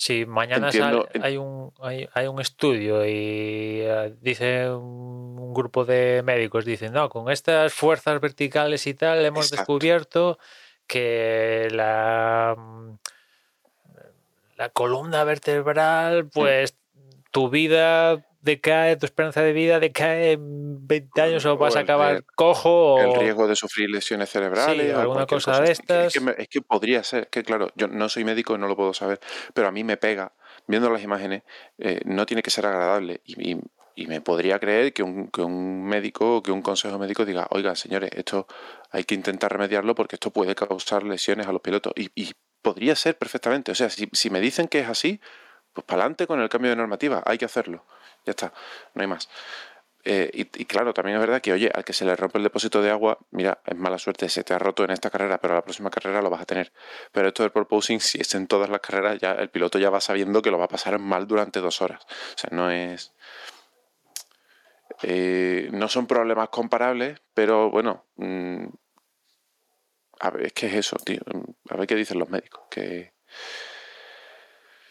si mañana Entiendo, sale- hay, un, hay, hay un estudio y eh, dice un, un grupo de médicos, dicen, no, con estas fuerzas verticales y tal hemos Exacto. descubierto que la, mm, la columna vertebral, pues tu vida decae, tu esperanza de vida decae en 20 años o O vas a acabar cojo el o... riesgo de sufrir lesiones cerebrales Sí, o alguna cosa de Es que, estas. es que podría ser, que claro, yo no soy médico y no lo puedo saber, pero a mí me pega, viendo las imágenes, eh, no tiene que ser agradable. Y, y- y me podría creer que un, que un médico o que un consejo médico diga, oigan, señores, esto hay que intentar remediarlo porque esto puede causar lesiones a los pilotos. Y, y podría ser perfectamente. O sea, si, si me dicen que es así, pues para adelante con el cambio de normativa, hay que hacerlo. Ya está, no hay más. Eh, y, claro, también es verdad que, oye, al que se le rompe el depósito de agua, mira, es mala suerte, se te ha roto en esta carrera, pero la próxima carrera lo vas a tener. Pero esto del proposing, si es en todas las carreras, ya el piloto ya va sabiendo que lo va a pasar mal durante dos horas. O sea, no es. eh, no son problemas comparables, pero bueno. mm, a ver, es que es eso, tío. A ver qué dicen los médicos. Que.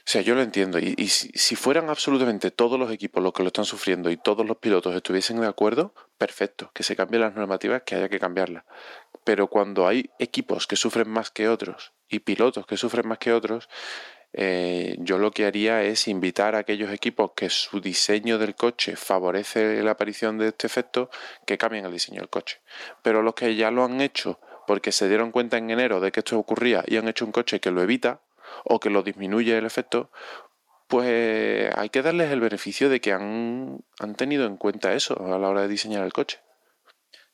O sea, yo lo entiendo. Y, y si, si fueran absolutamente todos los equipos los que lo están sufriendo y todos los pilotos estuviesen de acuerdo, perfecto, que se cambien las normativas, que haya que cambiarlas. Pero cuando hay equipos que sufren más que otros y pilotos que sufren más que otros, eh, yo lo que haría es invitar a aquellos equipos que su diseño del coche favorece la aparición de este efecto, que cambien el diseño del coche. Pero los que ya lo han hecho porque se dieron cuenta en enero de que esto ocurría y han hecho un coche que lo evita o que lo disminuye el efecto, pues hay que darles el beneficio de que han, han tenido en cuenta eso a la hora de diseñar el coche.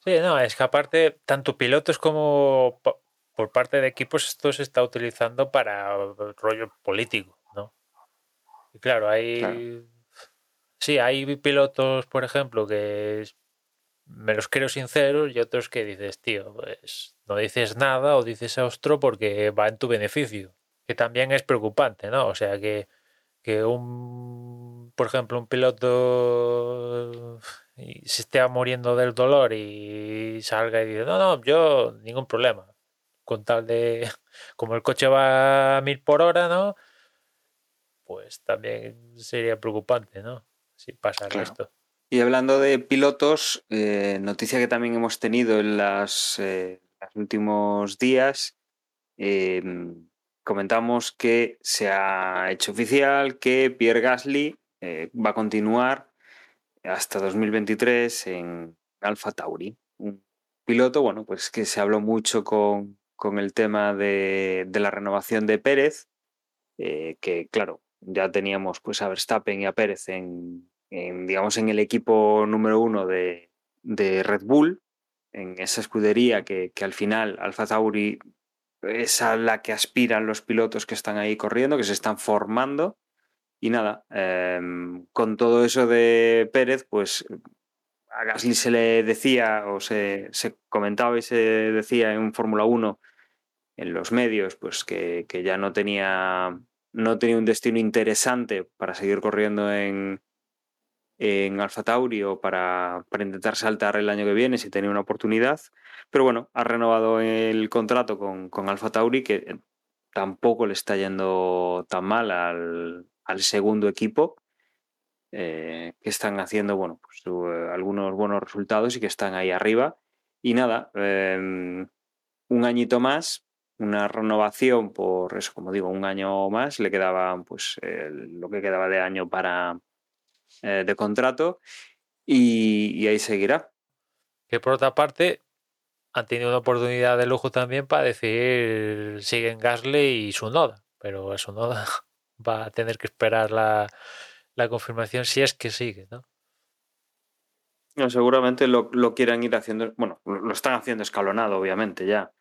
Sí, no, es que aparte, tanto pilotos como po- por parte de equipos, esto se está utilizando para rollo político, ¿no? Y claro, hay. Claro. Sí, hay pilotos, por ejemplo, que me los creo sinceros y otros que dices, tío, pues no dices nada o dices ostro porque va en tu beneficio. Que también es preocupante, ¿no? O sea, que, que un, por ejemplo, un piloto se esté muriendo del dolor y salga y dice, no, no, yo ningún problema. Con tal de, [LAUGHS] como el coche va a mil por hora, ¿no? Pues también sería preocupante, ¿no? Si pasa Claro. esto. Y hablando de pilotos, eh, noticia que también hemos tenido en las, eh, los últimos días, eh, comentamos que se ha hecho oficial que Pierre Gasly eh, va a continuar hasta 2023 en Alfa Tauri. Un piloto, bueno, pues que se habló mucho con, con el tema de, de la renovación de Pérez, eh, que claro, ya teníamos pues a Verstappen y a Pérez en, en, digamos, en el equipo número uno de, de Red Bull, en esa escudería que, que al final Alfa Tauri es a la que aspiran los pilotos que están ahí corriendo, que se están formando. Y nada, eh, con todo eso de Pérez, pues a Gasly se le decía o se, se comentaba y se decía en Fórmula 1 en los medios, pues que, que ya no tenía, no tenía un destino interesante para seguir corriendo en, en Alfa Tauri o para, para intentar saltar el año que viene si tenía una oportunidad. Pero bueno, ha renovado el contrato con, con Alfa Tauri, que tampoco le está yendo tan mal al, al segundo equipo, eh, que están haciendo bueno, pues, eh, algunos buenos resultados y que están ahí arriba. Y nada, eh, un añito más, una renovación por eso, como digo, un año más, le quedaba pues lo que quedaba de año para eh, de contrato y, y ahí seguirá. Que por otra parte han tenido una oportunidad de lujo también para decir siguen Gasly y su noda, pero su noda [LAUGHS] va a tener que esperar la, la, confirmación si es que sigue, ¿no? no seguramente lo, lo, quieran ir haciendo, bueno, lo están haciendo escalonado, obviamente, ya.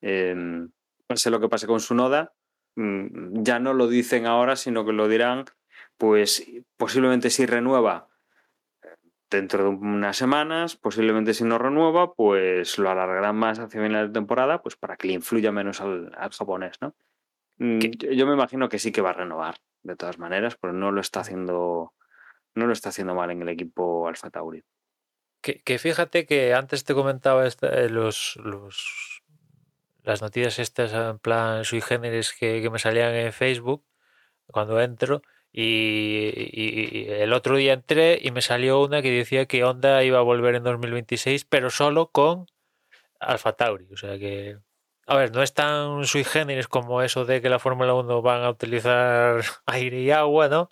Eh, no sé lo que pase con su noda, mm, ya no lo dicen ahora, sino que lo dirán, pues posiblemente si renueva dentro de unas semanas, posiblemente si no renueva, pues lo alargarán más hacia final de temporada, pues para que le influya menos al, al japonés, ¿no? ¿Qué? Yo me imagino que sí que va a renovar, de todas maneras, pero no lo está haciendo, no lo está haciendo mal en el equipo Alfa Tauri. Que, que fíjate que antes te comentaba esta, eh, los, los, las noticias estas en plan sui generis que, que me salían en Facebook cuando entro y, el otro día entré y me salió una que decía que Honda iba a volver en 2026 pero solo con Alfa Tauri o sea que a ver no es tan sui generis como eso de que la Fórmula 1 van a utilizar [LAUGHS] aire y agua no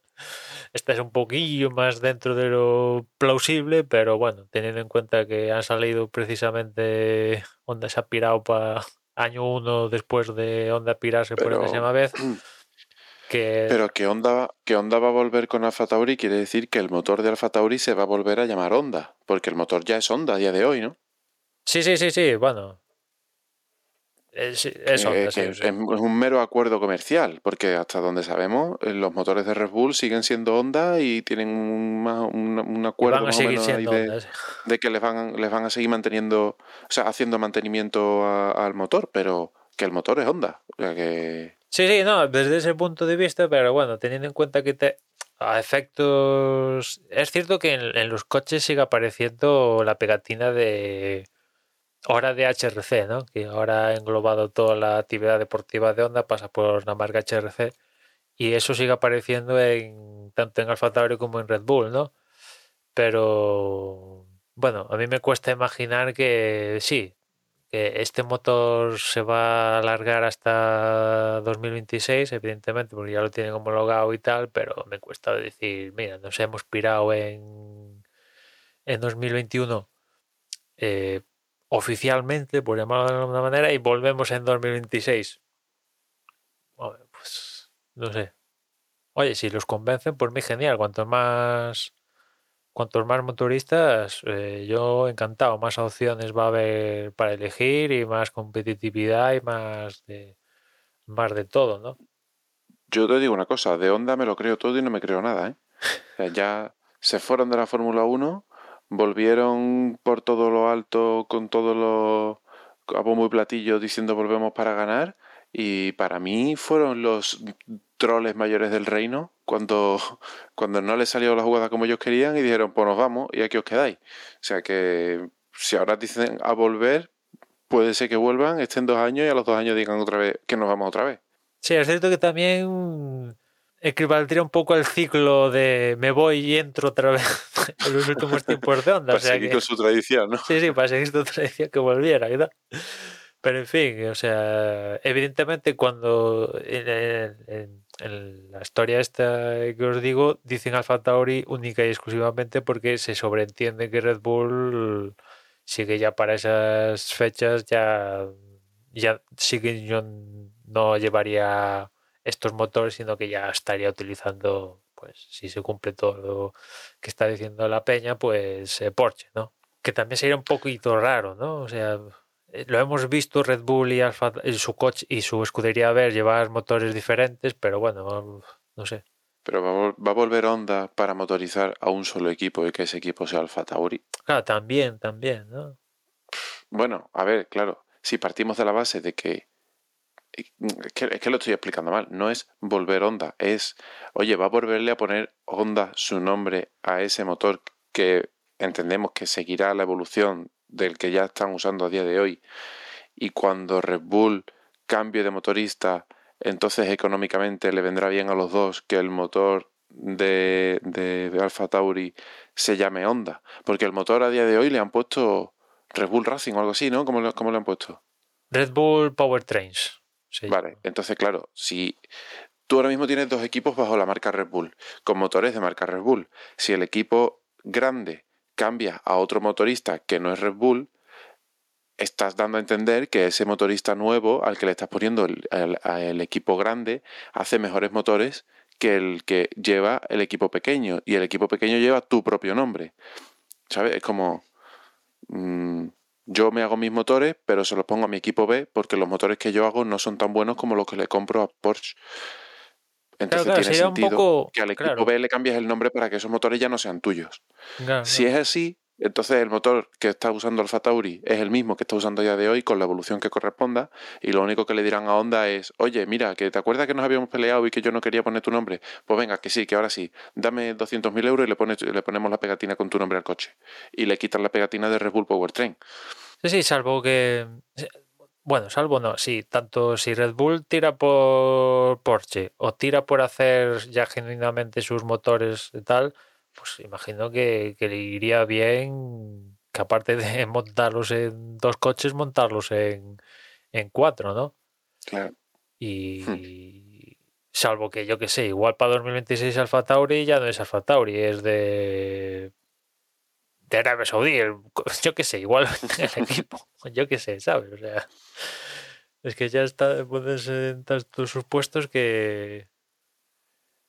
esta es un poquillo más dentro de lo plausible, pero bueno, teniendo en cuenta que han salido precisamente Honda se ha pirado para año uno después de Honda pirarse pero, por enésima vez. Que... Pero que Honda, que Honda va a volver con Alfa Tauri quiere decir que el motor de Alfa Tauri se va a volver a llamar Honda, porque el motor ya es Honda a día de hoy, ¿no? Sí, sí, sí, sí, bueno. Es, es, Honda, que, sí, es un mero acuerdo comercial, porque hasta donde sabemos, eh, los motores de Red Bull siguen siendo Honda y tienen un, un, un acuerdo van a más seguir o menos ahí de, Honda, sí. de, que les van, les van a seguir manteniendo, o sea, haciendo mantenimiento a, al motor, pero que el motor es Honda. O sea que... Sí, sí, no, desde ese punto de vista, pero bueno, teniendo en cuenta que te, a efectos. Es cierto que en, los coches sigue apareciendo la pegatina de hora de HRC, ¿no? Que ahora ha englobado toda la actividad deportiva de Honda, pasa por la marca HRC y eso sigue apareciendo en tanto en Alfa Tauri como en Red Bull, ¿no? Pero bueno, a mí me cuesta imaginar que sí, este motor se va a alargar hasta 2026, evidentemente, porque ya lo tienen homologado y tal, pero me cuesta decir, mira, nos hemos pirado en, en 2021. Eh, oficialmente, por llamarlo de alguna manera, y volvemos en 2026. pues no sé. Oye, si los convencen, por mí genial. Cuantos más, cuantos más motoristas, eh, yo encantado. Más opciones va a haber para elegir y más competitividad y más de, más de todo, ¿no? Yo te digo una cosa, de Honda me lo creo todo y no me creo nada, ¿eh? ya se fueron de la Fórmula 1, volvieron por todo lo alto con todo lo a bombo y platillo diciendo volvemos para ganar y para mí fueron los troles mayores del reino cuando, cuando no les salió la jugada como ellos querían y dijeron pues nos vamos y aquí os quedáis. O sea que si ahora dicen a volver, puede ser que vuelvan, estén dos años y a los dos años digan otra vez que nos vamos otra vez. Sí, es cierto que también equivaldría un poco al ciclo de me voy y entro otra vez [LAUGHS] en los últimos tiempos de onda. [LAUGHS] para seguir con su tradición, ¿no? Sí, sí, para seguir su tradición que volviera y Pero en fin, o sea, evidentemente cuando en, la historia esta que os digo, dicen Alfa Tauri única y exclusivamente porque se sobreentiende que Red Bull sigue ya para esas fechas, ya, ya no llevaría estos motores, sino que ya estaría utilizando, pues si se cumple todo lo que está diciendo la peña, pues eh, Porsche, ¿no? Que también sería un poquito raro, ¿no? O sea, lo hemos visto Red Bull y Alfa, su coche y su escudería a ver llevar motores diferentes, pero bueno, no sé. Pero va a volver Honda para motorizar a un solo equipo y que ese equipo sea Alfa Tauri. Claro, también, también, ¿no? Bueno, a ver, claro, si partimos de la base de que es que, lo estoy explicando mal, no es volver Honda, es, oye, va a volverle a poner Honda su nombre a ese motor que entendemos que seguirá la evolución del que ya están usando a día de hoy. Y cuando Red Bull cambie de motorista, entonces económicamente le vendrá bien a los dos que el motor de, de, Alfa Tauri se llame Honda. Porque el motor a día de hoy le han puesto Red Bull Racing o algo así, ¿no? ¿Cómo, cómo le han puesto? Red Bull Powertrains. Vale, entonces claro, si tú ahora mismo tienes dos equipos bajo la marca Red Bull, con motores de marca Red Bull, si el equipo grande cambia a otro motorista que no es Red Bull, estás dando a entender que ese motorista nuevo al que le estás poniendo el, equipo grande hace mejores motores que el que lleva el equipo pequeño y el equipo pequeño lleva tu propio nombre. ¿Sabes? Es como... Mm, yo me hago mis motores, pero se los pongo a mi equipo B porque los motores que yo hago no son tan buenos como los que le compro a Porsche. Entonces tiene sentido que al equipo B le cambies el nombre para que esos motores ya no sean tuyos. si es así, entonces el motor que está usando Alfa Tauri es el mismo que está usando ya de hoy con la evolución que corresponda y lo único que le dirán a Honda es, oye, mira, que te acuerdas que nos habíamos peleado y que yo no quería poner tu nombre. Pues venga, que sí, que ahora sí, dame 200.000 euros y le, pones, le ponemos la pegatina con tu nombre al coche. Y le quitan la pegatina de Red Bull Powertrain. Sí, sí, salvo que... Bueno, salvo no, sí, tanto si Red Bull tira por Porsche o tira por hacer ya genuinamente sus motores y tal, pues imagino que, le iría bien que aparte de [LAUGHS] montarlos en dos coches, montarlos en, cuatro, ¿no? Claro. Y hmm. salvo que yo que sé, igual para 2026 Alfa Tauri ya no es Alfa Tauri, es de de Arabia Saudí, [LAUGHS] yo que sé, igual [LAUGHS] el equipo, yo que sé, ¿sabes? O sea, es que ya está, puedes entrar tus supuestos que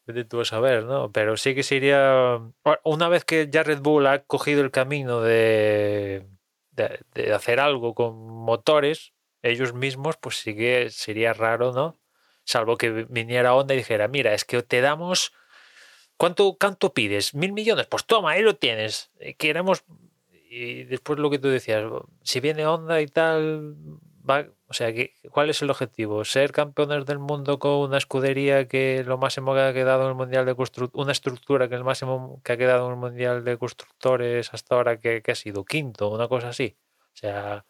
Vete tú a saber, ¿no? Pero sí que sería. Una vez que ya Red Bull ha cogido el camino de, de, hacer algo con motores, ellos mismos, pues sí que sería raro, ¿no? Salvo que viniera Honda y dijera, mira, es que te damos. ¿Cuánto, cuánto pides? ¿Mil millones? Pues toma, ahí lo tienes. Eh, queremos. Y después lo que tú decías, si viene Honda y tal, o sea, ¿cuál es el objetivo? ¿Ser campeones del mundo con una escudería que lo máximo que ha quedado en el Mundial de Constructores, una estructura que el máximo que ha quedado en el Mundial de Constructores hasta ahora que, ha sido quinto, una cosa así? O sea,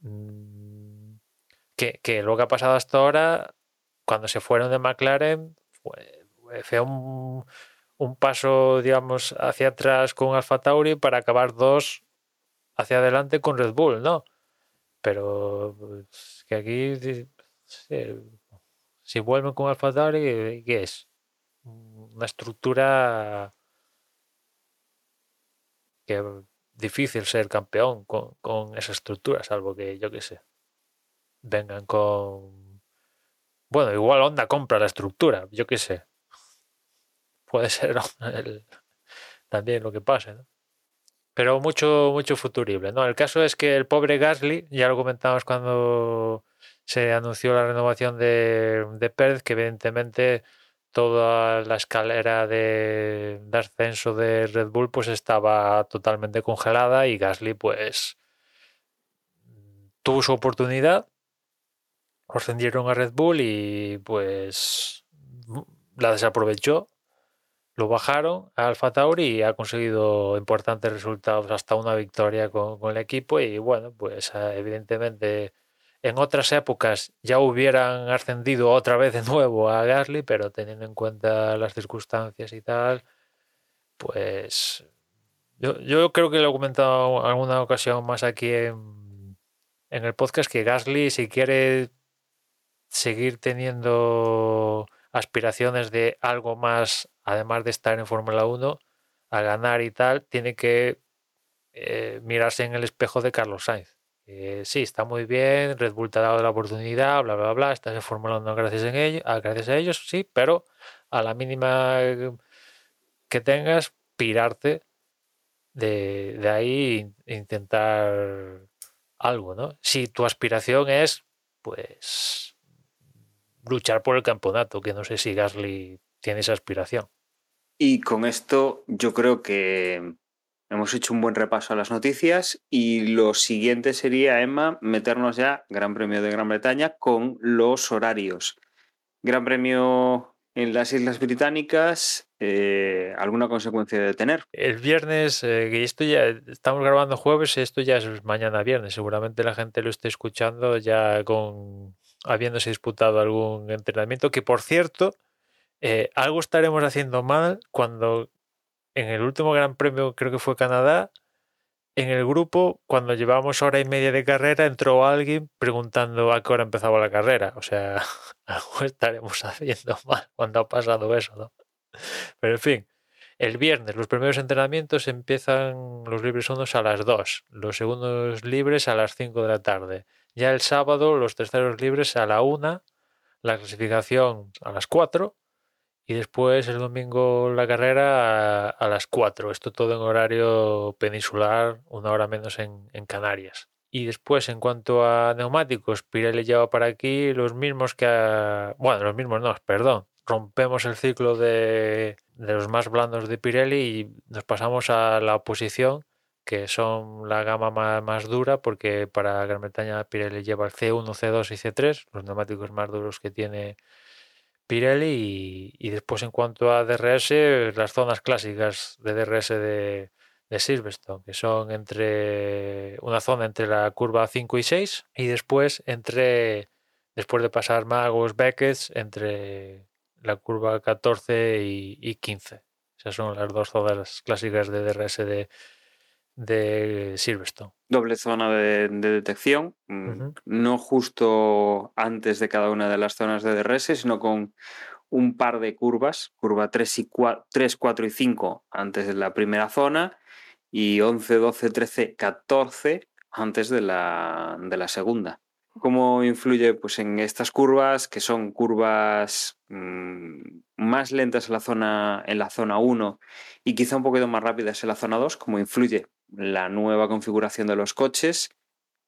mm, que, lo que ha pasado hasta ahora, cuando se fueron de McLaren, fue, fue un, un paso, digamos, hacia atrás con Alfa Tauri para acabar dos hacia adelante con Red Bull, ¿no? Pero pues, que aquí, si vuelven con Alfa Tauri, ¿qué es? Una estructura que difícil ser campeón con, con esa estructura, salvo que yo qué sé, vengan con... Bueno, igual Honda compra la estructura, yo qué sé. Puede [LAUGHS] ser también lo que pase, ¿no? Pero mucho, mucho futurible, ¿no? El caso es que el pobre Gasly, ya lo comentamos cuando se anunció la renovación de, de Pérez, que evidentemente toda la escalera de, de ascenso de Red Bull pues estaba totalmente congelada y Gasly pues tuvo su oportunidad, ascendieron a Red Bull y pues la desaprovechó, lo bajaron a Alfa Tauri y ha conseguido importantes resultados, hasta una victoria con, el equipo. Y bueno, pues eh, evidentemente en otras épocas ya hubieran ascendido otra vez de nuevo a Gasly, pero teniendo en cuenta las circunstancias y tal, pues yo, yo creo que lo he comentado en alguna ocasión más aquí en, en el podcast que Gasly si quiere seguir teniendo aspiraciones de algo más, además de estar en Fórmula 1, a ganar y tal, tiene que eh, mirarse en el espejo de Carlos Sainz. Eh, sí, está muy bien, Red Bull te ha dado la oportunidad, bla, bla, bla, estás en Fórmula 1 gracias, en ello, ah, gracias a ellos, sí, pero a la mínima que tengas, pirarte de, de ahí e intentar algo, ¿no? Si tu aspiración es, pues, luchar por el campeonato, que no sé si Gasly tiene esa aspiración. Y con esto yo creo que hemos hecho un buen repaso a las noticias y lo siguiente sería, Emma, meternos ya, Gran Premio de Gran Bretaña, con los horarios. Gran Premio en las Islas Británicas, eh, ¿alguna consecuencia de tener? El viernes, eh, que esto ya estamos grabando jueves, esto ya es mañana viernes. Seguramente la gente lo esté escuchando ya con habiéndose disputado algún entrenamiento. Que por cierto, eh, algo estaremos haciendo mal cuando en el último Gran Premio, creo que fue Canadá, en el grupo, cuando llevamos hora y media de carrera, entró alguien preguntando a qué hora empezaba la carrera. O sea, [LAUGHS] algo estaremos haciendo mal cuando ha pasado eso, ¿no? Pero en fin, el viernes los primeros entrenamientos empiezan los libres unos a las 2, los segundos libres a las 5 de la tarde. Ya el sábado los terceros libres a la 1, la clasificación a las 4 y después el domingo la carrera a, las 4. Esto todo en horario peninsular, una hora menos en, en Canarias. Y después, en cuanto a neumáticos, Pirelli lleva para aquí los mismos que a... Bueno, los mismos no, perdón. Rompemos el ciclo de, de los más blandos de Pirelli y nos pasamos a la oposición, que son la gama más, más dura, porque para Gran Bretaña Pirelli lleva el C1, C2 y C3, los neumáticos más duros que tiene Pirelli y, después en cuanto a DRS, las zonas clásicas de DRS de, de, Silverstone, que son entre una zona entre la curva 5 y 6 y después entre, después de pasar Magos, Beckett, entre la curva 14 y, y 15. Esas son las dos zonas clásicas de DRS de, de Silverstone. Doble zona de, de detección, uh -huh. no justo antes de cada una de las zonas de DRS, sino con un par de curvas, curva 3, y 4, 3, 4 y 5 antes de la primera zona y 11, 12, 13, 14 antes de la, de la segunda. ¿Cómo influye pues, en estas curvas, que son curvas mmm, más lentas en la, zona, en la zona 1 y quizá un poquito más rápidas en la zona 2? ¿Cómo influye la nueva configuración de los coches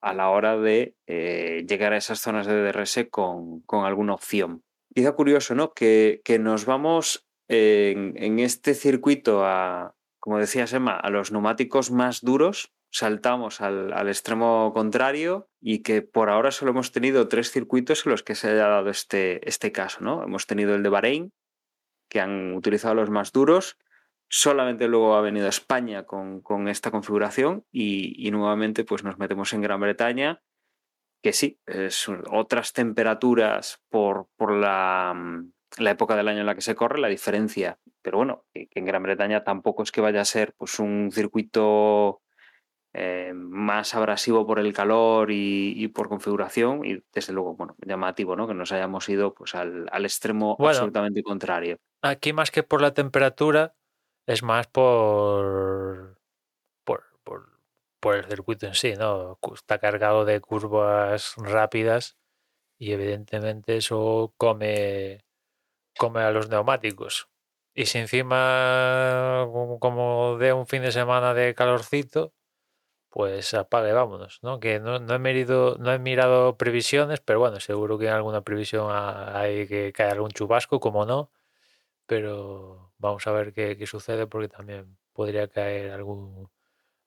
a la hora de eh, llegar a esas zonas de DRS con, con, alguna opción? Quizá curioso, ¿no? Que, que nos vamos en, este circuito a, como decías Emma, a los neumáticos más duros saltamos al, al, extremo contrario y que por ahora solo hemos tenido tres circuitos en los que se haya dado este, este caso. ¿no? Hemos tenido el de Bahrein, que han utilizado los más duros, solamente luego ha venido España con, con esta configuración y, y, nuevamente pues nos metemos en Gran Bretaña, que sí, es otras temperaturas por, por la, la época del año en la que se corre, la diferencia. Pero bueno, que en Gran Bretaña tampoco es que vaya a ser pues, un circuito eh, más abrasivo por el calor y, y, por configuración y desde luego, bueno, llamativo, ¿no? Que nos hayamos ido pues al, al extremo bueno, absolutamente contrario. Aquí más que por la temperatura, es más por, por, por, por el circuito en sí, ¿no? Está cargado de curvas rápidas y evidentemente eso come, come a los neumáticos. Y si encima, como, de un fin de semana de calorcito, pues apague, vámonos, ¿no? Que no, he mirado, no he mirado previsiones, pero bueno, seguro que en alguna previsión hay que caer algún chubasco, como no, pero vamos a ver qué, qué sucede porque también podría caer algún,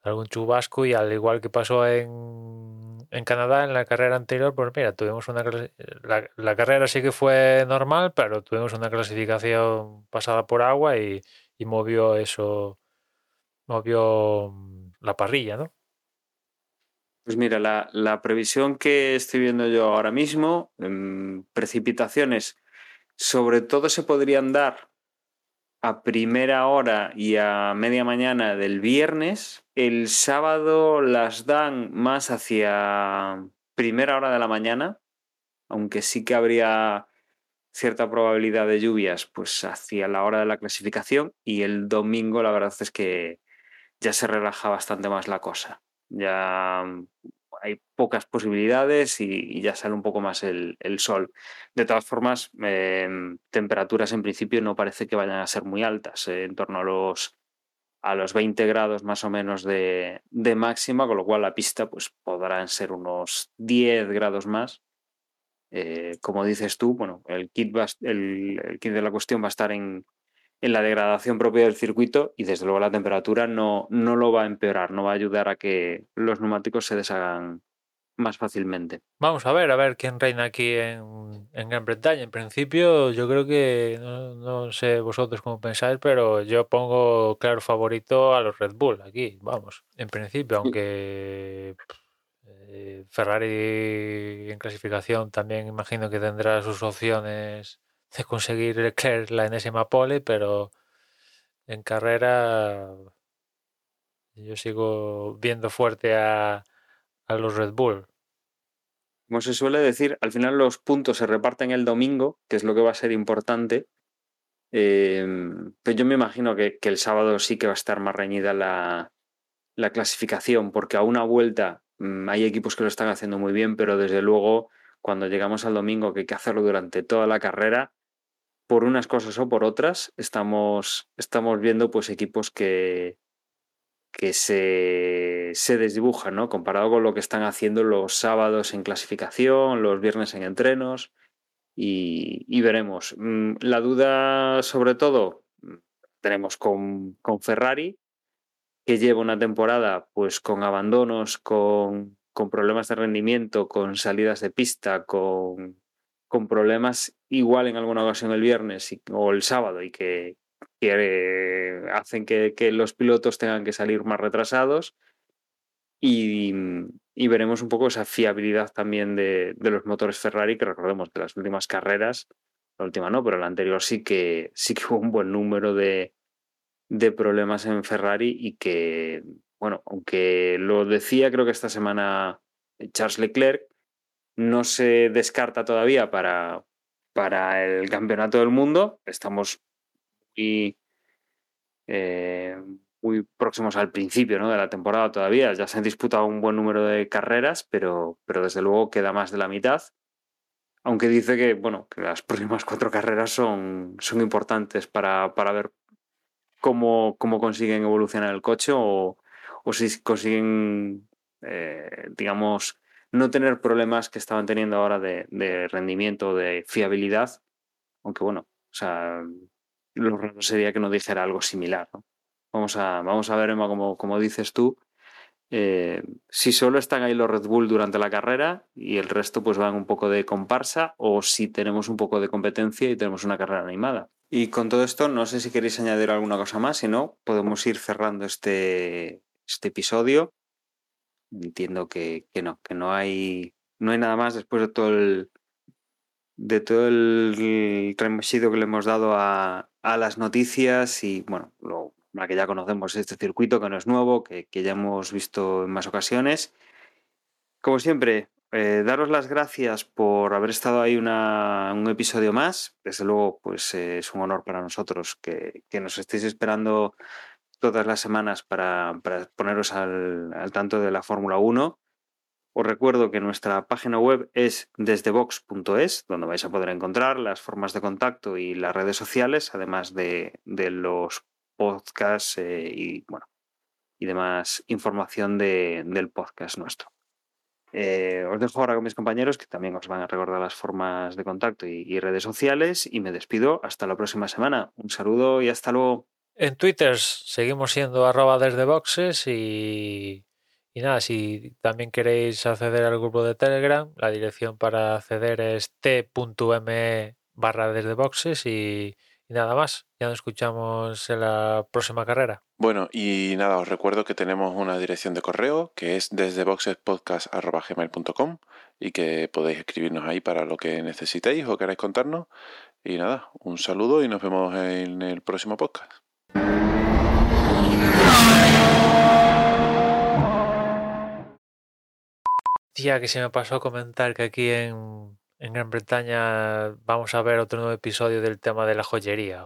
algún chubasco y al igual que pasó en, en Canadá en la carrera anterior, pues mira, tuvimos una la, la, carrera sí que fue normal, pero tuvimos una clasificación pasada por agua y, y movió eso, movió mm, la parrilla, ¿no? Pues mira, la, la, previsión que estoy viendo yo ahora mismo, en precipitaciones, sobre todo se podrían dar a primera hora y a media mañana del viernes. El sábado las dan más hacia primera hora de la mañana, aunque sí que habría cierta probabilidad de lluvias pues hacia la hora de la clasificación y el domingo la verdad es que ya se relaja bastante más la cosa. Ya hay pocas posibilidades y, ya sale un poco más el, sol. De todas formas, em, temperaturas en principio no parece que vayan a ser muy altas, eh, en torno a los, a los 20 grados más o menos de, máxima, con lo cual la pista pues, podrán ser unos 10 grados más. Eh, como dices tú, bueno, el kit, el, el kit de la cuestión va a estar en, en la degradación propia del circuito y desde luego la temperatura no, no lo va a empeorar, no va a ayudar a que los neumáticos se deshagan más fácilmente. Vamos a ver, a ver quién reina aquí en, en Gran Bretaña. En principio, yo creo que, no, sé vosotros cómo pensáis, pero yo pongo claro favorito a los Red Bull aquí, vamos. En principio, aunque eh, Ferrari en clasificación también imagino que tendrá sus opciones de conseguir la enésima pole, pero en carrera yo sigo viendo fuerte a, a los Red Bull. Como se suele decir, al final los puntos se reparten el domingo, que es lo que va a ser importante. Em, pero yo me imagino que, el sábado sí que va a estar más reñida la, la clasificación, porque a una vuelta mm, hay equipos que lo están haciendo muy bien, pero desde luego cuando llegamos al domingo, que hay que hacerlo durante toda la carrera, por unas cosas o por otras, estamos, estamos viendo pues equipos que, que se, se, desdibujan, ¿no? Comparado con lo que están haciendo los sábados en clasificación, los viernes en entrenos, y, veremos. Mm, la duda, sobre todo, tenemos con, con, Ferrari, que lleva una temporada pues con abandonos, con, con problemas de rendimiento, con salidas de pista, con con problemas igual en alguna ocasión el viernes o el sábado y que, hacen que, los pilotos tengan que salir más retrasados. Y, veremos un poco esa fiabilidad también de, los motores Ferrari que recordemos que las últimas carreras, la última no, pero la anterior sí que, sí hubo un buen número de, de problemas en Ferrari y que, bueno, aunque lo decía creo que esta semana Charles Leclerc, no se descarta todavía para, para el campeonato del mundo. Estamos muy, eh, muy próximos al principio de la temporada todavía. Ya se han disputado un buen número de carreras, pero, pero desde luego queda más de la mitad. Aunque dice que, bueno, que las próximas cuatro carreras son, son importantes para, para ver cómo, cómo, consiguen evolucionar el coche o, o si consiguen, eh, digamos, no tener problemas que estaban teniendo ahora de, rendimiento, de fiabilidad, aunque bueno, o sea, lo raro sería que no dijera algo similar. Vamos, a, vamos a ver, Emma, como, dices tú, eh, si solo están ahí los Red Bull durante la carrera y el resto pues van un poco de comparsa o si tenemos un poco de competencia y tenemos una carrera animada. Y con todo esto, no sé si queréis añadir alguna cosa más, si no, podemos ir cerrando este, este episodio entiendo que, no, que no hay, no hay nada más después de todo el de todo el remesido que le hemos dado a, las noticias y bueno, lo que ya conocemos este circuito que no es nuevo, que, ya hemos visto en más ocasiones. Como siempre, eh, daros las gracias por haber estado ahí un episodio más. Desde luego, pues eh, es un honor para nosotros que, que nos estéis esperando todas las semanas para, poneros al, tanto de la Fórmula 1. Os recuerdo que nuestra página web es desdebox.es, donde vais a poder encontrar las formas de contacto y las redes sociales, además de, los podcasts eh, y, demás información de, del podcast nuestro. Eh, os dejo ahora con mis compañeros que también os van a recordar las formas de contacto y redes sociales y me despido hasta la próxima semana. Un saludo y hasta luego. En Twitter seguimos siendo arroba desde boxes y, nada, si también queréis acceder al grupo de Telegram, la dirección para acceder es t.me barra boxes y, nada más. Ya nos escuchamos en la próxima carrera. Bueno, y nada, os recuerdo que tenemos una dirección de correo que es desde boxespodcast.gmail.com y que podéis escribirnos ahí para lo que necesitéis o queráis contarnos. Y nada, un saludo y nos vemos en el próximo podcast. Tía, que se me pasó comentar que aquí en, en Gran Bretaña vamos a ver otro nuevo episodio del tema de la joyería.